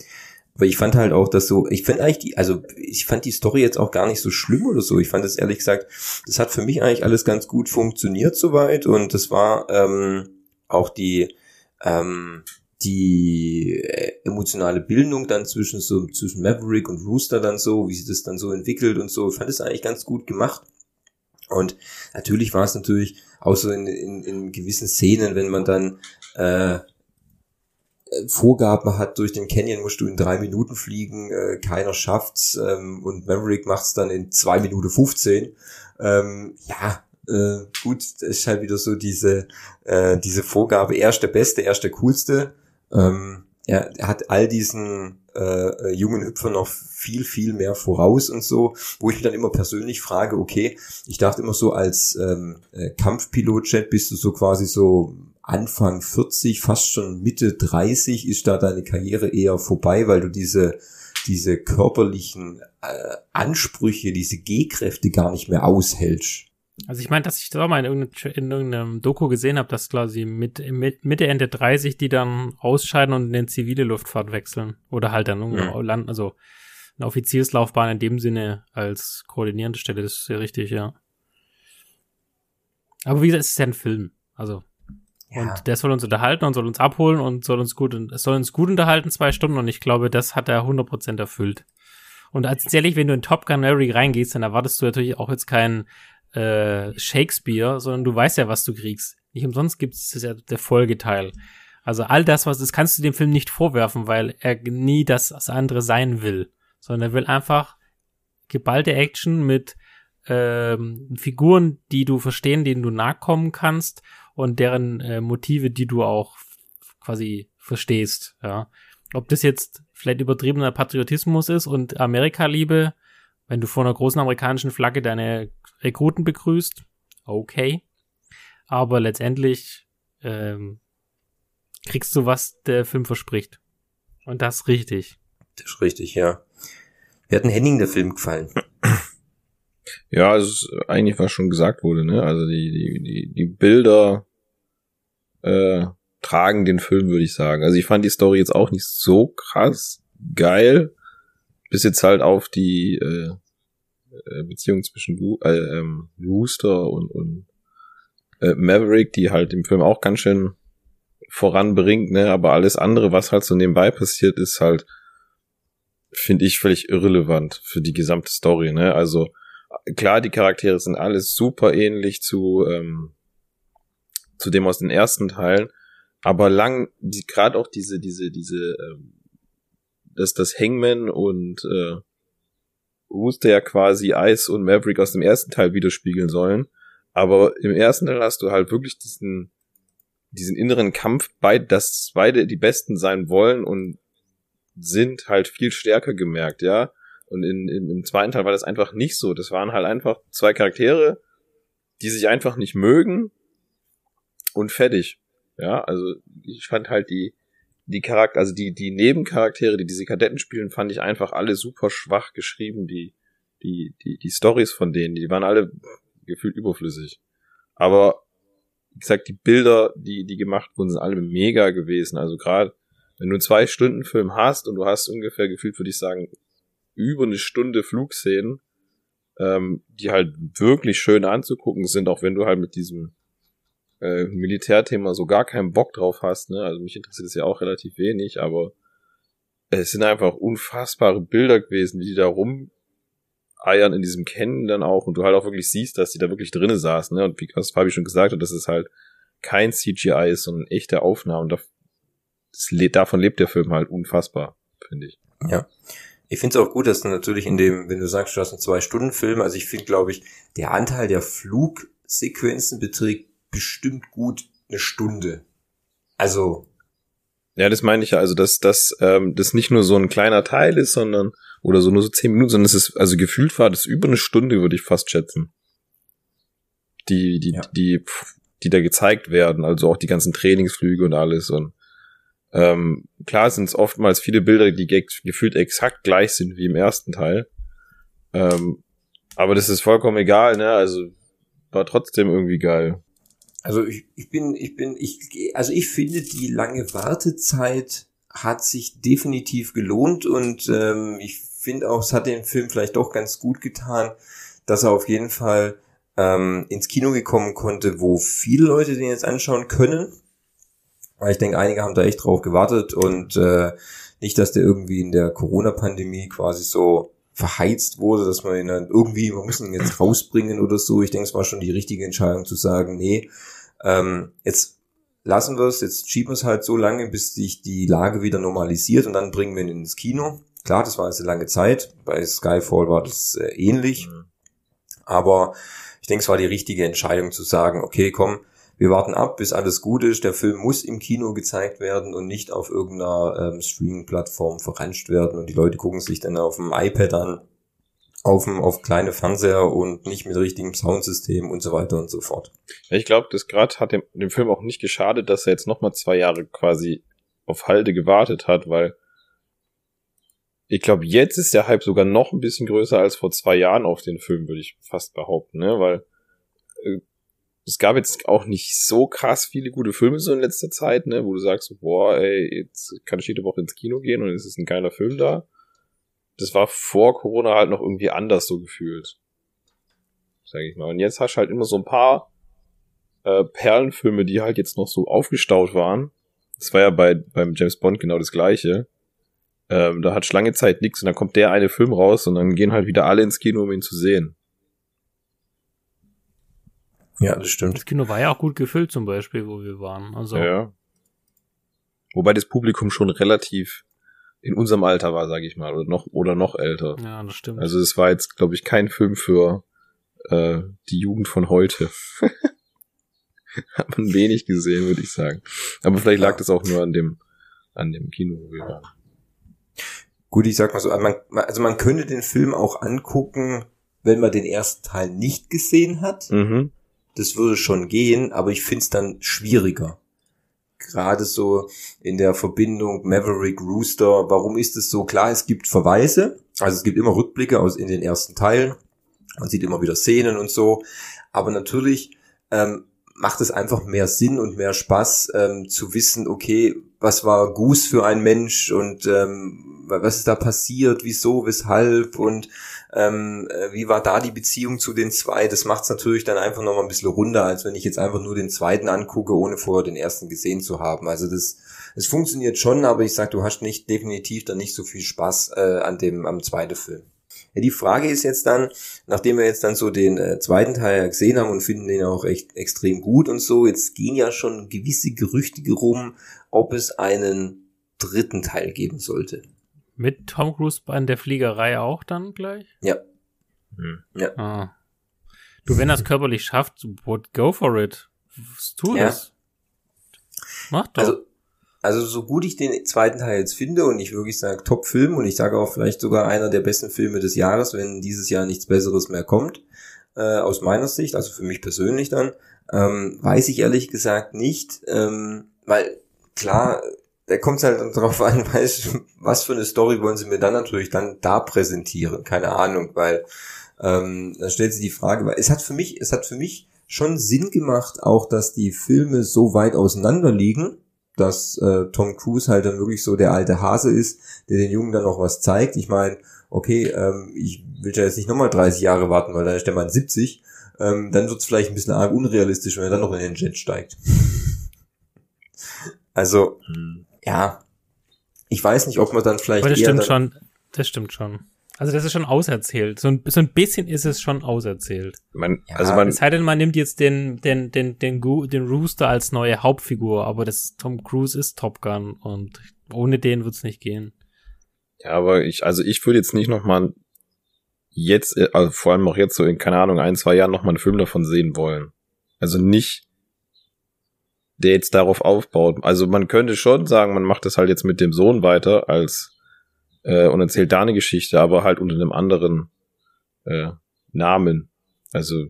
S2: aber ich fand halt auch, dass so, ich finde eigentlich die, also ich fand die Story jetzt auch gar nicht so schlimm oder so. Ich fand es ehrlich gesagt, das hat für mich eigentlich alles ganz gut funktioniert soweit und das war ähm, auch die ähm, die äh, emotionale Bildung dann zwischen so zwischen Maverick und Rooster dann so, wie sich das dann so entwickelt und so, ich fand es eigentlich ganz gut gemacht. Und natürlich war es natürlich auch so in, in, in gewissen Szenen, wenn man dann äh, Vorgaben hat, durch den Canyon musst du in drei Minuten fliegen, äh, keiner schafft's ähm, und Maverick macht's dann in zwei Minuten 15. Ähm, ja, äh, gut, ist halt wieder so diese, äh, diese Vorgabe, erste Beste, erste Coolste. Ähm, er, hat all diesen äh, jungen Hüpfer noch viel, viel mehr voraus und so, wo ich mich dann immer persönlich frage, okay, ich dachte immer so als ähm, äh, Kampfpilot-Jet bist du so quasi so Anfang 40, fast schon Mitte 30 ist da deine Karriere eher vorbei, weil du diese diese körperlichen äh, Ansprüche, diese G-Kräfte gar nicht mehr aushältst.
S1: Also ich meine, dass ich das auch mal in irgendeinem, in irgendeinem Doku gesehen habe, dass quasi mit, mit Mitte Ende 30 die dann ausscheiden und in den zivile Luftfahrt wechseln. Oder halt dann irgendwo mhm. landen, also eine Offizierslaufbahn in dem Sinne als koordinierende Stelle, das ist ja richtig, ja. Aber wie gesagt, es ist ja ein Film. Also. Ja. Und der soll uns unterhalten und soll uns abholen und soll uns gut, soll uns gut unterhalten, zwei Stunden, und ich glaube, das hat er 100% erfüllt. Und als ehrlich, wenn du in Top Gun Mary reingehst, dann erwartest du natürlich auch jetzt keinen äh, Shakespeare, sondern du weißt ja, was du kriegst. Nicht umsonst gibt es ja der Folgeteil. Also all das, was das kannst du dem Film nicht vorwerfen, weil er nie das, das andere sein will, sondern er will einfach geballte Action mit ähm, Figuren, die du verstehen, denen du nachkommen kannst und deren äh, Motive, die du auch quasi verstehst. Ja, ob das jetzt vielleicht übertriebener Patriotismus ist und Amerika-Liebe, wenn du vor einer großen amerikanischen Flagge deine Rekruten begrüßt, okay. aber letztendlich ähm, kriegst du, was der Film verspricht. Und das richtig.
S2: Das ist richtig, ja. Wie hat denn Henning der Film gefallen?
S3: Ja, es ist eigentlich, was schon gesagt wurde, ne? Also die, die, die, die Bilder äh, tragen den Film, würde ich sagen. Also ich fand die Story jetzt auch nicht so krass geil, bis jetzt halt auf die äh, äh Beziehung zwischen Ru äh, ähm, Rooster und, und äh, Maverick, die halt im Film auch ganz schön voranbringt, ne? Aber alles andere, was halt so nebenbei passiert, ist halt, finde ich, völlig irrelevant für die gesamte Story, ne? Also klar, die Charaktere sind alles super ähnlich zu, ähm, zu dem aus den ersten Teilen, aber lang, die, gerade auch diese, diese, diese, ähm, dass das Hangman und äh, Rooster ja quasi Ice und Maverick aus dem ersten Teil widerspiegeln sollen. Aber im ersten Teil hast du halt wirklich diesen, diesen inneren Kampf, beid, dass beide die Besten sein wollen und sind halt viel stärker gemerkt, ja. Und in, in, im zweiten Teil war das einfach nicht so. Das waren halt einfach zwei Charaktere, die sich einfach nicht mögen und fertig. Ja, also ich fand halt die, die Charakter, also die, die Nebencharaktere, die diese Kadetten spielen, fand ich einfach alle super schwach geschrieben. Die, die, die, die Stories von denen, die waren alle gefühlt überflüssig. Aber, wie gesagt, die Bilder, die, die gemacht wurden, sind alle mega gewesen. Also gerade, wenn du einen Zwei-Stunden-Film hast und du hast ungefähr gefühlt, würde ich sagen, über eine Stunde Flugszenen, ähm, die halt wirklich schön anzugucken sind, auch wenn du halt mit diesem äh, Militärthema so gar keinen Bock drauf hast. Ne? Also mich interessiert es ja auch relativ wenig, aber es sind einfach unfassbare Bilder gewesen, wie die da rumeiern in diesem Kennen dann auch und du halt auch wirklich siehst, dass die da wirklich drinnen saßen. Ne? Und wie was Fabi schon gesagt hat, dass es halt kein CGI ist, sondern echte Aufnahmen. Das, davon lebt der Film halt unfassbar, finde ich.
S2: Ja. Ich finde es auch gut, dass du natürlich in dem, wenn du sagst, du hast einen Zwei-Stunden-Film, also ich finde, glaube ich, der Anteil der Flugsequenzen beträgt bestimmt gut eine Stunde. Also.
S3: Ja, das meine ich ja, also dass, dass ähm, das nicht nur so ein kleiner Teil ist, sondern, oder so nur so zehn Minuten, sondern es ist, also gefühlt war das über eine Stunde, würde ich fast schätzen. Die, die, ja. die, die da gezeigt werden, also auch die ganzen Trainingsflüge und alles und ähm, klar sind es oftmals viele Bilder, die gefühlt exakt gleich sind wie im ersten Teil. Ähm, aber das ist vollkommen egal, ne? Also war trotzdem irgendwie geil.
S2: Also ich, ich bin, ich bin, ich, also ich finde, die lange Wartezeit hat sich definitiv gelohnt und ähm, ich finde auch, es hat den Film vielleicht doch ganz gut getan, dass er auf jeden Fall ähm, ins Kino gekommen konnte, wo viele Leute den jetzt anschauen können. Weil ich denke, einige haben da echt drauf gewartet und äh, nicht, dass der irgendwie in der Corona-Pandemie quasi so verheizt wurde, dass man ihn dann irgendwie, wir müssen ihn jetzt rausbringen oder so. Ich denke, es war schon die richtige Entscheidung zu sagen, nee, ähm, jetzt lassen wir es, jetzt schieben wir es halt so lange, bis sich die Lage wieder normalisiert und dann bringen wir ihn ins Kino. Klar, das war jetzt eine lange Zeit. Bei Skyfall war das äh, ähnlich. Mhm. Aber ich denke, es war die richtige Entscheidung zu sagen, okay, komm, wir warten ab, bis alles gut ist. Der Film muss im Kino gezeigt werden und nicht auf irgendeiner ähm, Streaming-Plattform verranscht werden. Und die Leute gucken sich dann auf dem iPad an, auf, dem, auf kleine Fernseher und nicht mit richtigem Soundsystem und so weiter und so fort.
S3: Ich glaube, das gerade hat dem, dem Film auch nicht geschadet, dass er jetzt nochmal zwei Jahre quasi auf Halde gewartet hat, weil ich glaube, jetzt ist der Hype sogar noch ein bisschen größer als vor zwei Jahren auf den Film, würde ich fast behaupten, ne? Weil äh, es gab jetzt auch nicht so krass viele gute Filme so in letzter Zeit, ne, wo du sagst, boah, ey, jetzt kann ich jede Woche ins Kino gehen und es ist ein geiler Film da. Das war vor Corona halt noch irgendwie anders so gefühlt. Sag ich mal. Und jetzt hast du halt immer so ein paar äh, Perlenfilme, die halt jetzt noch so aufgestaut waren. Das war ja bei beim James Bond genau das gleiche. Ähm, da hat lange Zeit nichts und dann kommt der eine Film raus und dann gehen halt wieder alle ins Kino, um ihn zu sehen.
S2: Ja, das stimmt.
S1: Das Kino war ja auch gut gefüllt zum Beispiel, wo wir waren. Also.
S3: Ja. Wobei das Publikum schon relativ in unserem Alter war, sage ich mal, oder noch oder noch älter.
S1: Ja, das stimmt.
S3: Also es war jetzt, glaube ich, kein Film für äh, die Jugend von heute. Hat man wenig gesehen, würde ich sagen. Aber vielleicht lag das auch nur an dem an dem Kino, wo wir waren.
S2: Gut, ich sag mal so, man, also man könnte den Film auch angucken, wenn man den ersten Teil nicht gesehen hat. Mhm das würde schon gehen, aber ich find's dann schwieriger. Gerade so in der Verbindung Maverick Rooster, warum ist es so? Klar, es gibt Verweise, also es gibt immer Rückblicke aus in den ersten Teilen, man sieht immer wieder Szenen und so, aber natürlich ähm, macht es einfach mehr Sinn und mehr Spaß ähm, zu wissen, okay, was war Goose für ein Mensch und ähm, was ist da passiert, wieso, weshalb und ähm, äh, wie war da die Beziehung zu den zwei? Das macht es natürlich dann einfach noch mal ein bisschen runder, als wenn ich jetzt einfach nur den zweiten angucke, ohne vorher den ersten gesehen zu haben. Also das, es funktioniert schon, aber ich sag, du hast nicht definitiv dann nicht so viel Spaß äh, an dem am zweiten Film. Ja, die Frage ist jetzt dann, nachdem wir jetzt dann so den äh, zweiten Teil gesehen haben und finden den auch echt extrem gut und so, jetzt gehen ja schon gewisse Gerüchte rum, ob es einen dritten Teil geben sollte.
S1: Mit Tom Cruise an der Fliegerei auch dann gleich?
S2: Ja.
S3: Hm.
S2: Ja.
S1: Ah. Du, wenn er es körperlich schafft, what, go for it. Tu
S2: Ja.
S1: das. Mach doch.
S2: Also, also so gut ich den zweiten Teil jetzt finde und ich wirklich sage Top-Film und ich sage auch vielleicht sogar einer der besten Filme des Jahres, wenn dieses Jahr nichts Besseres mehr kommt, äh, aus meiner Sicht, also für mich persönlich dann, ähm, weiß ich ehrlich gesagt nicht, ähm, weil klar, da kommt es halt darauf an, weißt, du, was für eine Story wollen sie mir dann natürlich dann da präsentieren, keine Ahnung, weil ähm, dann stellt sich die Frage, weil es hat für mich, es hat für mich schon Sinn gemacht, auch dass die Filme so weit auseinander liegen, dass äh, Tom Cruise halt dann wirklich so der alte Hase ist, der den Jungen dann noch was zeigt. Ich meine, okay, ähm, ich will ja jetzt nicht nochmal 30 Jahre warten, weil dann ist der Mann 70. Ähm, dann wird's vielleicht ein bisschen arg unrealistisch, wenn er dann noch in den Jet steigt. also,
S3: Hm.
S2: ja, ich weiß nicht, ob man dann vielleicht
S1: Aber das
S2: eher
S1: stimmt
S2: dann,
S1: schon. Das stimmt schon. Also das ist schon auserzählt. So ein, so ein bisschen ist es schon auserzählt.
S3: Man,
S2: Ja,
S3: also man,
S1: Es sei denn, man nimmt jetzt den, den, den, den, Gu- den Rooster als neue Hauptfigur, aber das Tom Cruise ist Top Gun und ohne den wird's nicht gehen.
S3: ja, aber ich, also ich würde jetzt nicht noch mal jetzt, äh, also vor allem auch jetzt so in, keine Ahnung, ein, zwei Jahren noch mal einen Film davon sehen wollen. Also nicht, der jetzt darauf aufbaut. Also man könnte schon sagen, man macht das halt jetzt mit dem Sohn weiter als äh, und erzählt da eine Geschichte, aber halt unter einem anderen äh, Namen. Also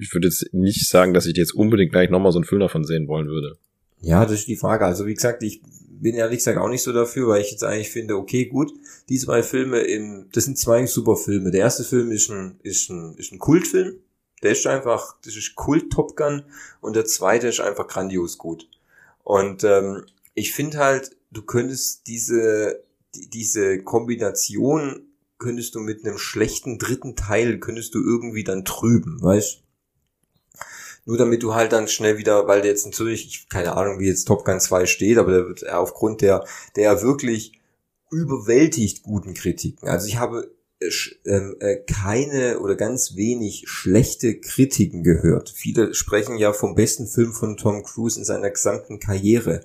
S3: ich würde jetzt nicht sagen, dass ich jetzt unbedingt gleich noch mal so einen Film davon sehen wollen würde.
S2: Ja, das ist die Frage. Also wie gesagt, ich bin ehrlich gesagt auch nicht so dafür, weil ich jetzt eigentlich finde, okay, gut, die zwei Filme im, das sind zwei super Filme. Der erste Film ist ein, ist ein, ist ein Kultfilm. Der ist einfach, das ist Kult Top Gun und der zweite ist einfach grandios gut. Und ähm, ich finde halt, du könntest diese, die, diese Kombination könntest du mit einem schlechten dritten Teil, könntest du irgendwie dann trüben, weißt nur damit du halt dann schnell wieder, weil der jetzt natürlich, ich keine Ahnung, wie jetzt Top Gun 2 steht, aber der wird aufgrund der, der wirklich überwältigt guten Kritiken. Also ich habe äh, ähm, äh, keine oder ganz wenig schlechte Kritiken gehört. Viele sprechen ja vom besten Film von Tom Cruise in seiner gesamten Karriere.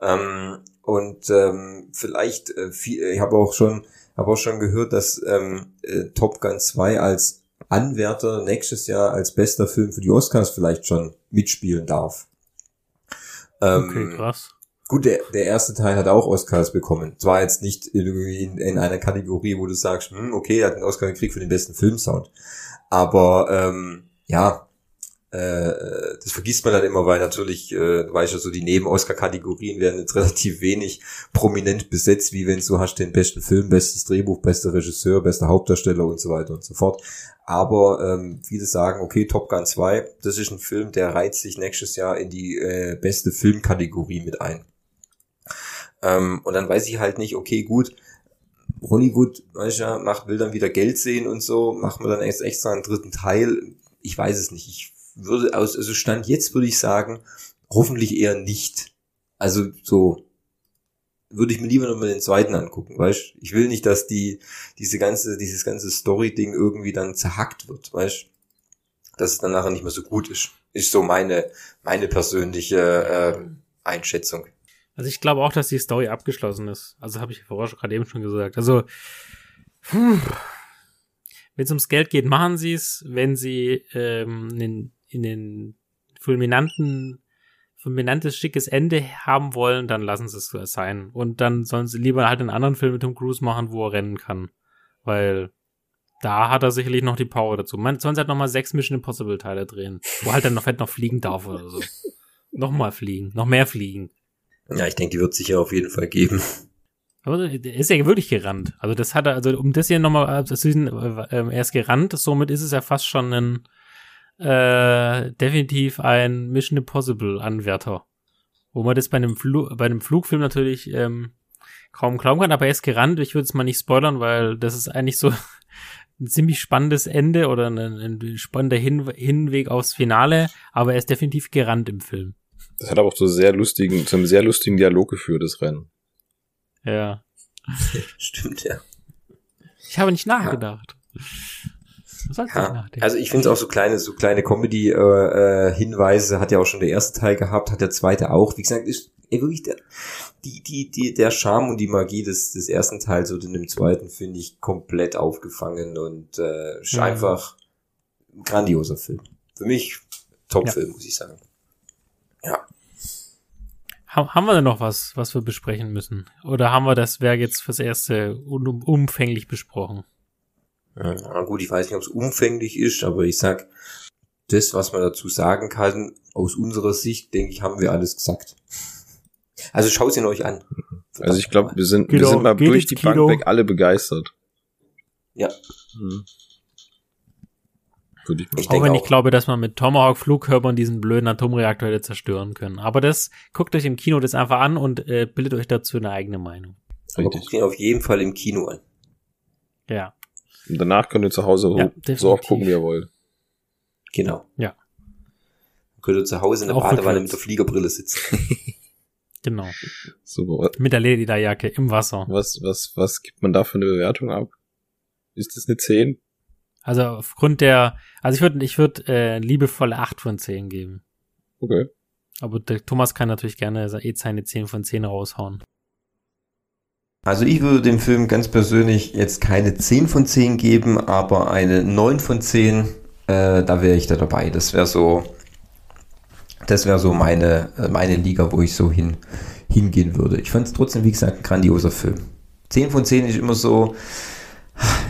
S2: Ähm, und ähm, vielleicht, äh, viel, ich habe auch schon, habe auch schon gehört, dass ähm, äh, Top Gun 2 als Anwärter nächstes Jahr als bester Film für die Oscars vielleicht schon mitspielen darf. Ähm,
S1: Okay, krass.
S2: Gut, der, der erste Teil hat auch Oscars bekommen. Zwar jetzt nicht irgendwie in, in einer Kategorie, wo du sagst, hm, okay, er hat einen Oscar gekriegt für den besten Filmsound. Aber ähm, ja, äh, das vergisst man dann immer, weil natürlich, äh, du weißt ja so, die Neben-Oscar-Kategorien werden jetzt relativ wenig prominent besetzt, wie wenn du hast den besten Film, bestes Drehbuch, bester Regisseur, bester Hauptdarsteller und so weiter und so fort. Aber ähm, viele sagen, okay, Top Gun 2, das ist ein Film, der reizt sich nächstes Jahr in die äh, beste Filmkategorie mit ein. Ähm, und dann weiß ich halt nicht, okay, gut, Hollywood, weißt du, macht, will dann wieder Geld sehen und so, machen wir dann erst extra einen dritten Teil. Ich weiß es nicht. Ich würde aus, also Stand jetzt würde ich sagen, hoffentlich eher nicht. Also so würde ich mir lieber nochmal den zweiten angucken, weißt Ich will nicht, dass die, diese ganze, dieses ganze Story-Ding irgendwie dann zerhackt wird, weißt Dass es dann nachher nicht mehr so gut ist. Ist so meine, meine persönliche äh, Einschätzung.
S1: Also ich glaube auch, dass die Story abgeschlossen ist. Also habe ich vorher schon gerade eben schon gesagt. Also wenn es ums Geld geht, machen sie es. Wenn sie ähm, in, in den fulminanten, fulminantes, schickes Ende haben wollen, dann lassen sie es sein. Und dann sollen sie lieber halt einen anderen Film mit Tom Cruise machen, wo er rennen kann. Weil da hat er sicherlich noch die Power dazu. Man sonst halt noch mal sechs Mission Impossible Teile drehen, wo halt dann noch, halt noch fliegen darf oder so. noch mal fliegen, noch mehr fliegen.
S2: Ja, ich denke, die wird es sicher auf jeden Fall geben.
S1: Aber er ist ja wirklich gerannt. Also das hat er, also um das hier nochmal zu sehen, äh, er ist gerannt, somit ist es ja fast schon ein äh, definitiv ein Mission Impossible Anwärter. Wo man das bei einem, Flu bei einem Flugfilm natürlich ähm, kaum glauben kann, aber er ist gerannt. Ich würde es mal nicht spoilern, weil das ist eigentlich so ein ziemlich spannendes Ende oder ein, ein spannender Hin Hinweg aufs Finale, aber er ist definitiv gerannt im Film.
S3: Das hat aber auch zu sehr lustigen, zu einem sehr lustigen Dialog geführt, das Rennen.
S1: Ja.
S2: Stimmt, ja.
S1: Ich habe nicht nachgedacht.
S2: Ja. Also ich finde es auch so kleine, so kleine Comedy-Hinweise, äh, hat ja auch schon der erste Teil gehabt, hat der zweite auch. Wie gesagt, ist ey, wirklich der, die, die, die, der Charme und die Magie des, des ersten Teils und in dem zweiten finde ich komplett aufgefangen und äh, ist ja. einfach ein grandioser Film. Für mich Top-Film, ja. muss ich sagen. Ja.
S1: Haben wir denn noch was, was wir besprechen müssen? Oder haben wir das Werk jetzt fürs erste umfänglich besprochen?
S2: Ja, gut, ich weiß nicht, ob es umfänglich ist, aber ich sag, das, was man dazu sagen kann, aus unserer Sicht, denke ich, haben wir alles gesagt. Also schaut ihn euch an.
S3: Also ich glaube, wir sind, wir sind mal durch die Bank weg alle begeistert.
S2: Ja. Hm.
S1: Würde ich mal ich auch wenn auch. ich glaube, dass man mit Tomahawk Flughörpern diesen blöden Atomreaktor hätte zerstören können. Aber das, guckt euch im Kino das einfach an und äh, bildet euch dazu eine eigene Meinung.
S2: Aber guckt ihn auf jeden Fall im Kino an.
S1: Ja.
S3: Und danach könnt ihr zu Hause ja, so auch gucken, wie ihr wollt.
S2: Genau.
S1: Ja.
S2: Könnt ihr zu Hause in der auch Badewanne mit der Fliegerbrille sitzen.
S1: genau.
S3: Super.
S1: Mit der Lederjacke im Wasser.
S3: Was, was, was gibt man da für eine Bewertung ab? Ist das eine 10?
S1: Also aufgrund der, also ich würde ich würde äh, liebevolle 8 von 10 geben.
S3: Okay.
S1: Aber der Thomas kann natürlich gerne eh seine 10 von 10 raushauen.
S2: Also ich würde dem Film ganz persönlich jetzt keine 10 von 10 geben, aber eine 9 von 10, äh, da wäre ich da dabei. Das wäre so, das wäre so meine, äh, meine Liga, wo ich so hin, hingehen würde. Ich fand es trotzdem, wie gesagt, ein grandioser Film. 10 von 10 ist immer so,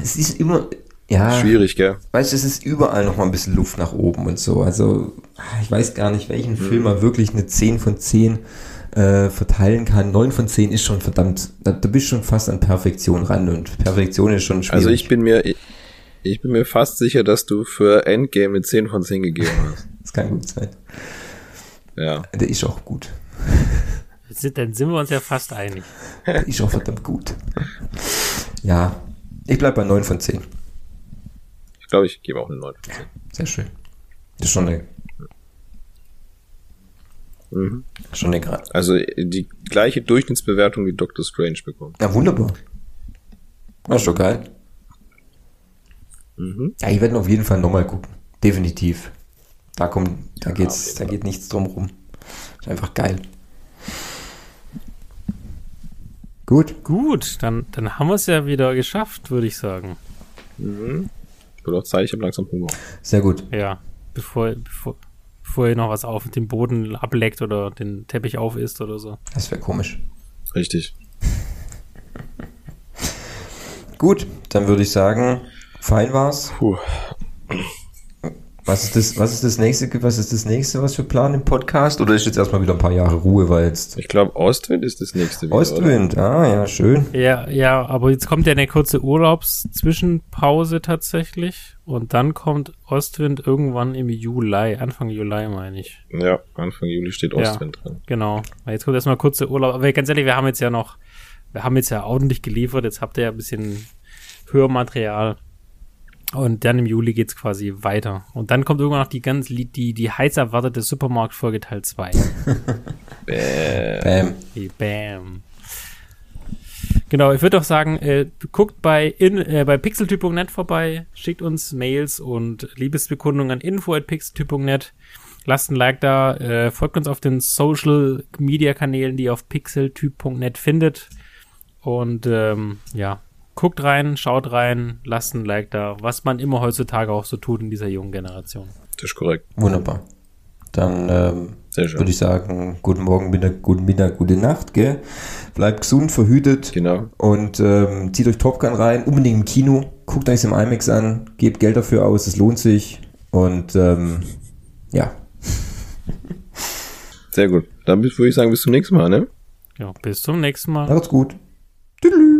S2: es ist immer, ja.
S3: Schwierig, gell?
S2: Weißt du, es ist überall noch mal ein bisschen Luft nach oben und so. Also, ich weiß gar nicht, welchen mhm. Film man wirklich eine 10 von 10 äh, verteilen kann. 9 von 10 ist schon verdammt, da, da bist du schon fast an Perfektion ran und Perfektion ist schon schwierig.
S3: Also ich bin mir, ich, ich bin mir fast sicher, dass du für Endgame eine 10 von 10 gegeben hast.
S2: das kann gut sein.
S3: Ja.
S2: Der ist auch gut.
S1: Dann sind wir uns ja fast einig.
S2: Der ist auch verdammt gut. Ja, ich bleib bei 9 von 10
S3: glaube, ich gebe auch eine 9
S2: Sehr schön. Das ist schon eine. Mhm. Schon Grad.
S3: Also die gleiche Durchschnittsbewertung wie Doctor Strange bekommen.
S2: Ja, wunderbar. Das ist schon geil. Mhm. Ja, ich werde auf jeden Fall nochmal gucken. Definitiv. Da kommt, da geht's, da geht nichts drum rum. Ist einfach geil.
S1: Gut. Gut, dann, dann haben wir es ja wieder geschafft, würde ich sagen.
S3: Mhm. Wird auch Zeit, ich habe langsam Hunger.
S2: Sehr gut.
S1: Ja, bevor, bevor, bevor ihr noch was auf den Boden ableckt oder den Teppich auf isst oder so.
S2: Das wäre komisch.
S3: Richtig.
S2: Gut, dann würde ich sagen, fein war's.
S3: Puh.
S2: Was ist das, was ist das nächste, was ist das nächste, was wir planen im Podcast? Oder ist jetzt erstmal wieder ein paar Jahre Ruhe, weil jetzt.
S3: Ich glaube, Ostwind ist das nächste
S2: wieder, Ostwind, oder? ah, ja, schön.
S1: Ja, ja, aber jetzt kommt ja eine kurze Urlaubszwischenpause tatsächlich. Und dann kommt Ostwind irgendwann im Juli, Anfang Juli meine ich.
S3: Ja, Anfang Juli steht Ostwind
S1: ja, drin. Genau. Jetzt kommt erstmal kurze Urlaub. Aber ganz ehrlich, wir haben jetzt ja noch, wir haben jetzt ja ordentlich geliefert. Jetzt habt ihr ja ein bisschen Hörmaterial. Und dann im Juli geht's quasi weiter. Und dann kommt irgendwann noch die ganz die, die heiß erwartete Supermarktfolge Teil 2.
S2: Bam.
S1: Bam. Genau, ich würde auch sagen, äh, guckt bei, in, äh, bei pixeltyp.net vorbei, schickt uns Mails und Liebesbekundungen an info.pixeltyp.net. Lasst ein Like da, äh, folgt uns auf den Social Media Kanälen, die ihr auf pixeltyp.net findet. Und ähm, ja, guckt rein, schaut rein, lasst ein Like da, was man immer heutzutage auch so tut in dieser jungen Generation.
S3: Das ist korrekt.
S2: Wunderbar. Dann ähm. Würde ich sagen, guten Morgen, Mittag, guten Mittag, gute Nacht, gell? Bleibt gesund, verhütet.
S3: Genau.
S2: Und ähm, zieht euch Top Gun rein, unbedingt im Kino. Guckt euch im IMAX an, gebt Geld dafür aus, es lohnt sich. Und ähm, ja.
S3: Sehr gut. Dann würde ich sagen, bis zum nächsten Mal, ne?
S1: Ja, bis zum nächsten Mal.
S2: Macht's gut. Tüdelü.